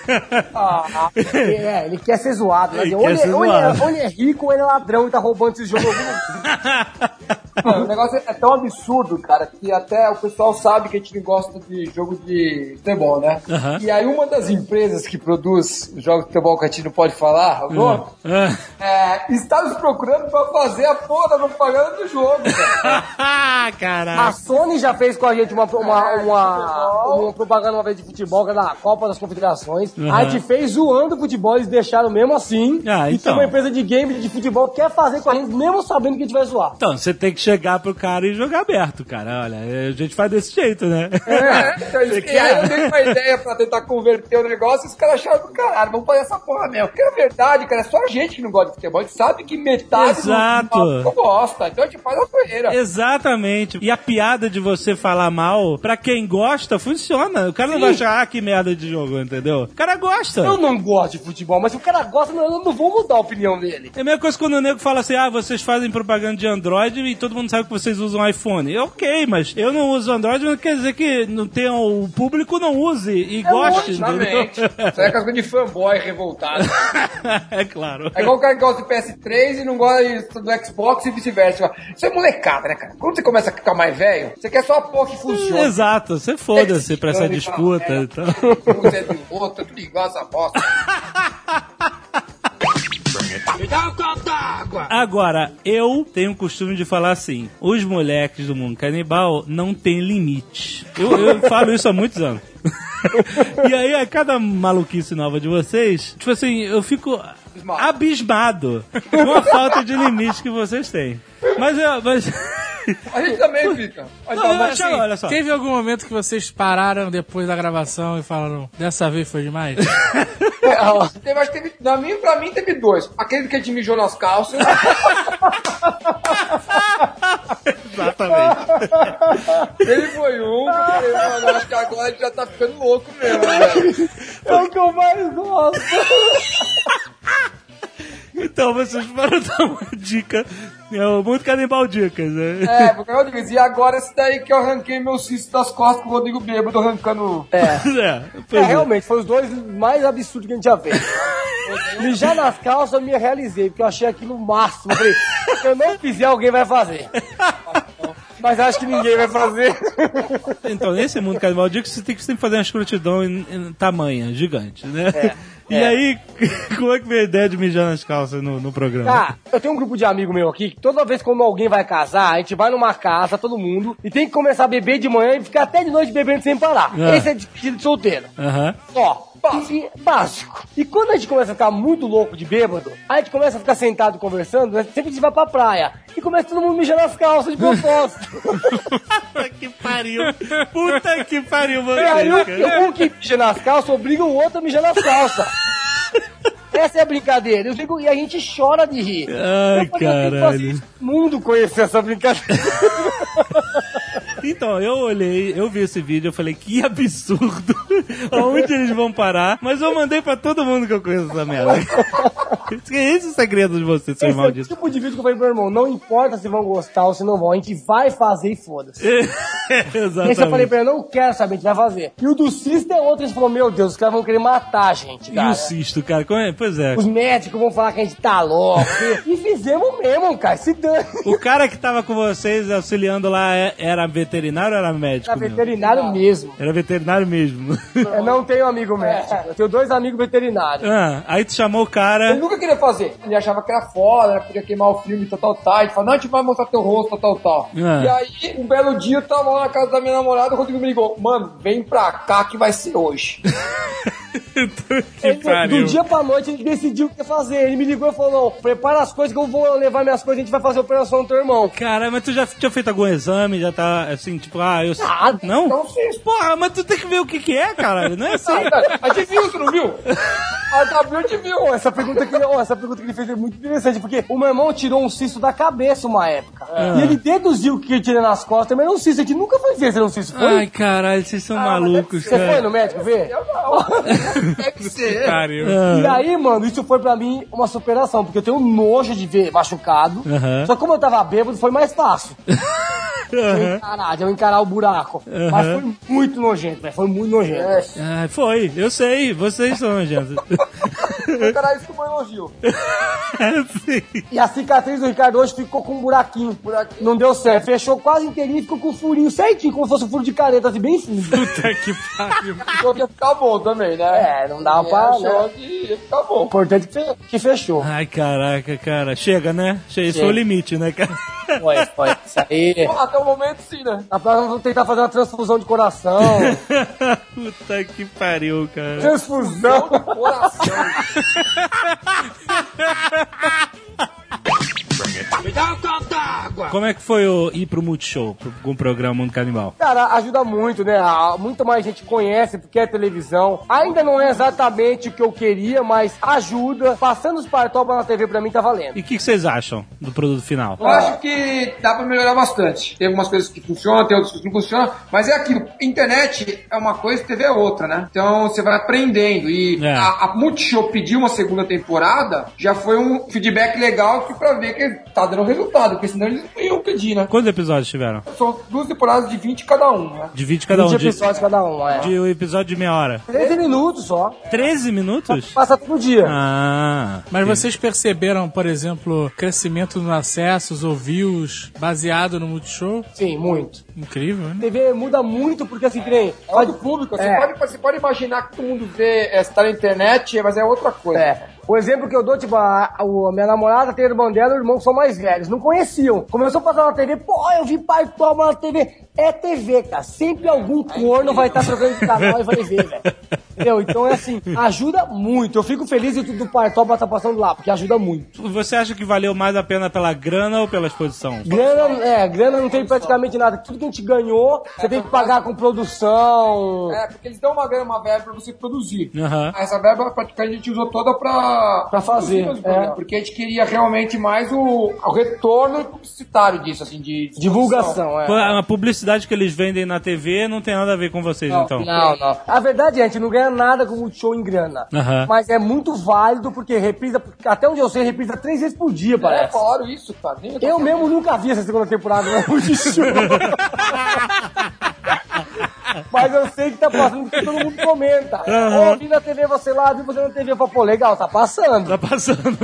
Ah, é, ele quer ser zoado. Né? Ele Ou, ele, ser ou ele é, zoado. ou ele é rico ou ele é ladrão e tá roubando esse jogo. Mano, o negócio é tão absurdo, cara, que até o pessoal sabe que a gente não gosta de jogo de futebol, né? Aham. E aí uma das empresas que produz jogos de futebol que a gente não pode falar, o nome, Ah. é, está nos procurando pra fazer a porra da propaganda do jogo, cara. Ah, A. Sony já fez com a gente uma, uma, uma, uma propaganda uma vez de futebol, que era da Copa das Confederações. Uhum. A gente fez zoando o futebol, eles deixaram mesmo assim. Ah, e então. tem uma empresa de game de futebol que quer fazer com a gente, mesmo sabendo que a gente vai zoar. Então, você tem que chegar pro cara e jogar aberto, cara. Olha, a gente faz desse jeito, né? É, então e aí eu dei uma ideia pra tentar converter o negócio e os caras acharam do caralho, vamos fazer essa porra mesmo. Porque na verdade, cara, é só a gente que não gosta de futebol. A gente sabe que metade Exato. do não gosta. Então a gente faz a poeira. Exatamente. E a piada de você falar mal, pra quem gosta, funciona. O cara não Sim. vai achar, ah, que merda de jogo, entendeu? O cara gosta. Eu não gosto de futebol, mas se o cara gosta, eu não vou mudar a opinião dele. É a mesma coisa quando o nego fala assim, ah, vocês fazem propaganda de Android e todo mundo sabe que vocês usam iPhone. É ok, mas eu não uso Android, não quer dizer que não tenha, o público não use e goste, entendeu? Exatamente. Isso é coisa de fanboy revoltado. é claro. É igual o cara que gosta de PS3 e não gosta do Xbox e vice-versa. Isso é molecada, né, cara? Quando você começa a ficar mais velho, você quer só a porra que funciona. Exato, você foda-se pra essa Ele fala, disputa. é, Então. Um é do outro, tudo igual essa bosta. Agora, eu tenho o costume de falar assim: os moleques do mundo canibal não têm limite. Eu, eu falo isso há muitos anos. e aí, a cada maluquice nova de vocês, tipo assim, eu fico abismado com a falta de limite que vocês têm. Mas eu. Mas... A gente também fica. Mas, Não, mas, assim, olha só. Teve algum momento que vocês pararam depois da gravação e falaram, dessa vez foi demais? teve, acho que teve, na minha, pra mim teve dois. Aquele que a gente mijou nas calças. Exatamente. Ele foi um, porque, mano, acho que agora a gente já tá ficando louco mesmo, né, velho. É o que eu mais gosto. Então vocês foram dar uma dica. É o Muito Canibal Dicas, né? É, porque o Rodrigo, e agora esse daí que eu arranquei meu cisto das costas com o Rodrigo bêbado arrancando. É. É, pois É, é. realmente, foi os dois mais absurdos que a gente já fez. Mijar nas calças eu me realizei, porque eu achei aquilo o máximo. Eu falei, se eu não fizer, alguém vai fazer. Mas acho que ninguém vai fazer. Então, nesse mundo canibal dicas, você tem que sempre fazer uma escrotidão em, em tamanha, gigante, né? E é. aí, como é que veio a ideia de mijar nas calças no, no programa? Tá, eu tenho um grupo de amigo meu aqui que toda vez quando alguém vai casar, a gente vai numa casa, todo mundo, e tem que começar a beber de manhã e ficar até de noite bebendo sem parar. É. Esse é despedido de solteiro. Aham. Ó, básico. básico. E quando a gente começa a ficar muito louco de bêbado, a gente começa a ficar sentado conversando, né? sempre a gente vai pra praia. E começa todo mundo mijar nas calças de propósito. Puta que pariu! Puta que pariu, e aí o, um que mija nas calças obriga o outro a mijar nas calças. Essa é a brincadeira. Eu digo, e a gente chora de rir. Ai, caralho. pro mundo conhecer essa brincadeira. Então, eu olhei, eu vi esse vídeo, eu falei, que absurdo! Aonde eles vão parar? Mas eu mandei pra todo mundo que eu conheço essa merda. Esse é esse o segredo de você, seu Esse é o maldito. tipo de vídeo que eu falei pro meu irmão, não importa se vão gostar ou se não vão, a gente vai fazer e foda-se. Esse eu falei Exatamente. pra ele, não quero saber, a gente vai fazer. E o do Cisto é outro, ele falou, meu Deus, os caras vão querer matar a gente, E cara. o cisto, cara? Como é? Pois é. Os médicos vão falar que a gente tá louco. e fizemos mesmo, cara, se dane. O cara que tava com vocês auxiliando lá é- era veterinário ou era médico? Mesmo? veterinário mesmo. Era veterinário mesmo. Eu não tenho amigo médico, eu tenho dois amigos veterinários. ah, aí tu chamou o Ele cara. nunca queria fazer. Ele achava que era foda, né? podia queimar o filme, tal, tal, tal. Ele falou, não, a gente vai mostrar teu rosto, tal, tal, tal. Ah. E aí, um belo dia, eu tava lá na casa da minha namorada, o Rodrigo me ligou, mano, vem pra cá que vai ser hoje. que Ele, do dia pra noite ele decidiu o que fazer. Ele me ligou e falou: prepara as coisas que eu vou levar minhas coisas, a gente vai fazer a operação do teu irmão. Cara, mas tu já tinha feito algum exame? Já tá assim, tipo, ah, eu. Nada. Não? Não fiz. Porra, mas tu tem que ver o que que é, caralho. Não é assim. A gente viu, você não viu? A W te viu. Essa pergunta que ele, ó, essa pergunta que ele fez é muito interessante, porque o meu irmão tirou um cisto da cabeça uma época. E ele deduziu que ele tirou nas costas, mas não um cisto. A gente nunca foi ver se era um cisto. Foi? Ai, caralho, vocês são malucos, Você foi cara. no médico ver? Eu não. Deve ser. Pariu. E aí, mano, isso foi pra mim uma superação, porque eu tenho nojo de ver machucado. Aham. Só que como eu tava bêbado, foi mais fácil. Eu encarar, de eu encarar o buraco. Mas foi muito nojento, velho. Foi muito nojento. Ah, foi, eu sei, vocês são nojentos. Cara, isso foi um elogio. Sim. E a cicatriz do Ricardo hoje ficou com um buraquinho. Buraquinho. Não deu certo. Fechou quase inteirinho e ficou com um furinho certinho, como se fosse um furo de careta, assim, bem fundo. Puta que pariu. Ia ficar bom também, né? É, não É, pra. Né? que ia ficar bom. O importante é que fe- que fechou. Ai, caraca, cara. Chega, né? Chega, esse foi o limite, né, cara? Foi, foi. Isso aí. Até o momento, sim, né? Na próxima vamos tentar fazer uma transfusão de coração. Puta que pariu, cara. Transfusão. Coração. Como é que foi o ir pro Multishow, pro- com o programa Mundo Canibal? Cara, ajuda muito, né? Muito mais gente conhece porque é televisão. Ainda não é exatamente o que eu queria, mas ajuda. Passando os partopas na TV pra mim tá valendo. E o que, que vocês acham do produto final? Eu acho que dá pra melhorar bastante. Tem algumas coisas que funcionam, tem outras que não funcionam, mas é aquilo. Internet é uma coisa, TV é outra, né? Então você vai aprendendo. E É. a, a Multishow pediu uma segunda temporada, já foi um feedback legal que pra ver que tá dando resultado, porque senão não iam pedir, né? Quantos episódios tiveram? São duas temporadas de 20 cada um, né? De 20 cada um. 20 De, episódios cada um, é. de um episódio de meia hora. 13 minutos só. 13 minutos? Passa todo dia. Ah. Mas vocês perceberam, por exemplo, crescimento no acessos ou views baseado no Multishow? Sim, muito. Incrível, né? TV muda muito porque assim, que nem. É outro público. Você, É. pode, você pode imaginar que todo mundo vê, é, está na internet, mas é outra coisa. É. O exemplo que eu dou, tipo, a, a, a minha namorada tem irmão dela e o irmão que são mais velhos. Não conheciam. Começou a passar na TV, pô, eu vi pai toma na TV. É TV, cara. Sempre algum corno vai estar trocando de canal e vai ver, velho. Entendeu? Então é assim, ajuda muito. Eu fico feliz de tudo do Partoba tá passando lá, porque ajuda muito. Você acha que valeu mais a pena pela grana ou pela exposição? Grana, é, grana não tem praticamente nada. Tudo que a gente ganhou, você tem que pagar com produção. É, porque eles dão uma, grana, uma verba pra você produzir. Aham. Essa verba praticamente a gente usou toda pra, Pra fazer, os é. Porque a gente queria realmente mais o, o retorno publicitário disso, assim, de Divulgação, é. Uma publicidade publicidade que eles vendem na TV não tem nada a ver com vocês, então. Não, não. A verdade é, a gente não ganha nada com o Multishow em grana. Mas é muito válido porque reprisa, até onde eu sei, reprisa três vezes por dia, É, parece. falaram isso, cara. Nem Eu mesmo nunca vi essa segunda temporada do Multishow. Mas eu sei que tá passando porque todo mundo comenta. Ou vi na TV você lá, vi você na TV. Eu falo, pô, legal, tá passando. Tá passando.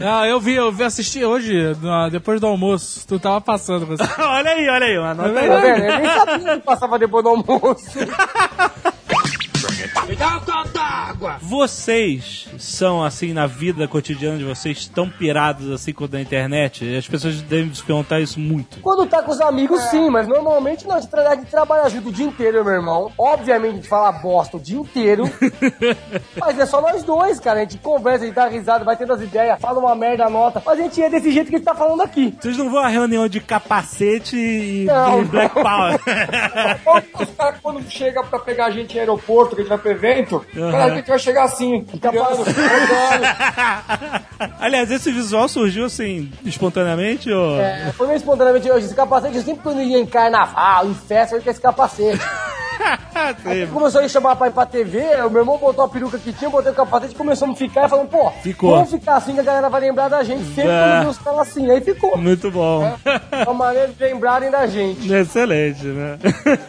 Ah, eu vi, eu vi assistir hoje, depois do almoço. Tu tava passando você. olha aí, olha aí, anota Tá aí. Eu nem sabia que passava depois do almoço. Vocês são, assim, na vida cotidiana de vocês, tão pirados assim quanto na internet? As pessoas devem se perguntar isso muito. Quando tá com os amigos, sim, mas normalmente não. A gente, tra- a gente trabalha junto o dia inteiro, meu irmão. Obviamente a gente fala bosta o dia inteiro. mas é só nós dois, cara. A gente conversa, a gente dá risada, vai tendo as ideias, fala uma merda, nota. Mas a gente é desse jeito que a gente tá falando aqui. Vocês não vão a reunião de capacete e Não, e Black Power. Os caras, quando chega pra pegar a gente em aeroporto, que a gente vai pro evento, cara, a gente vai chegar assim, tirando, rodando. Aliás, esse visual surgiu assim, espontaneamente ou. É, foi meio espontaneamente hoje. Esse capacete, eu sempre quando ia em carnaval, em festa, eu ia com esse capacete. Começou a me chamar pra ir pra TV, o meu irmão botou a peruca que tinha, botei o capacete e começamos a ficar e falamos, pô, Ficou. vamos ficar assim que a galera vai lembrar da gente sempre É. quando os caras assim. Aí ficou. Muito bom. É uma maneira de lembrarem da gente. Excelente, né?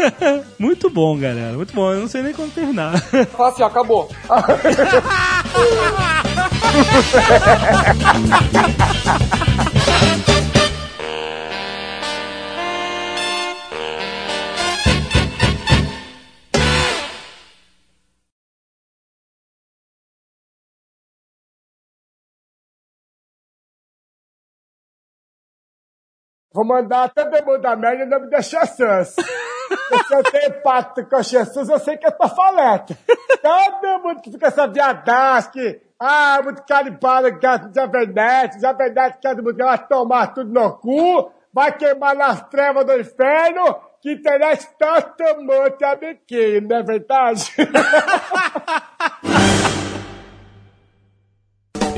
Muito bom, galera. Muito bom. Eu não sei nem como terminar. Fala assim, ó, acabou. Vou mandar todo mundo da merda em nome da Jesus. Se eu tenho pacto com Jesus, eu sei que é tua faleta. Todo mundo que fica essa viadagem, que, ah, muito caripado, que é Javernete, Javernete, todo mundo que vai tomar tudo no cu, vai queimar nas trevas do inferno, que interessa todo mundo é amiguinho, não é verdade?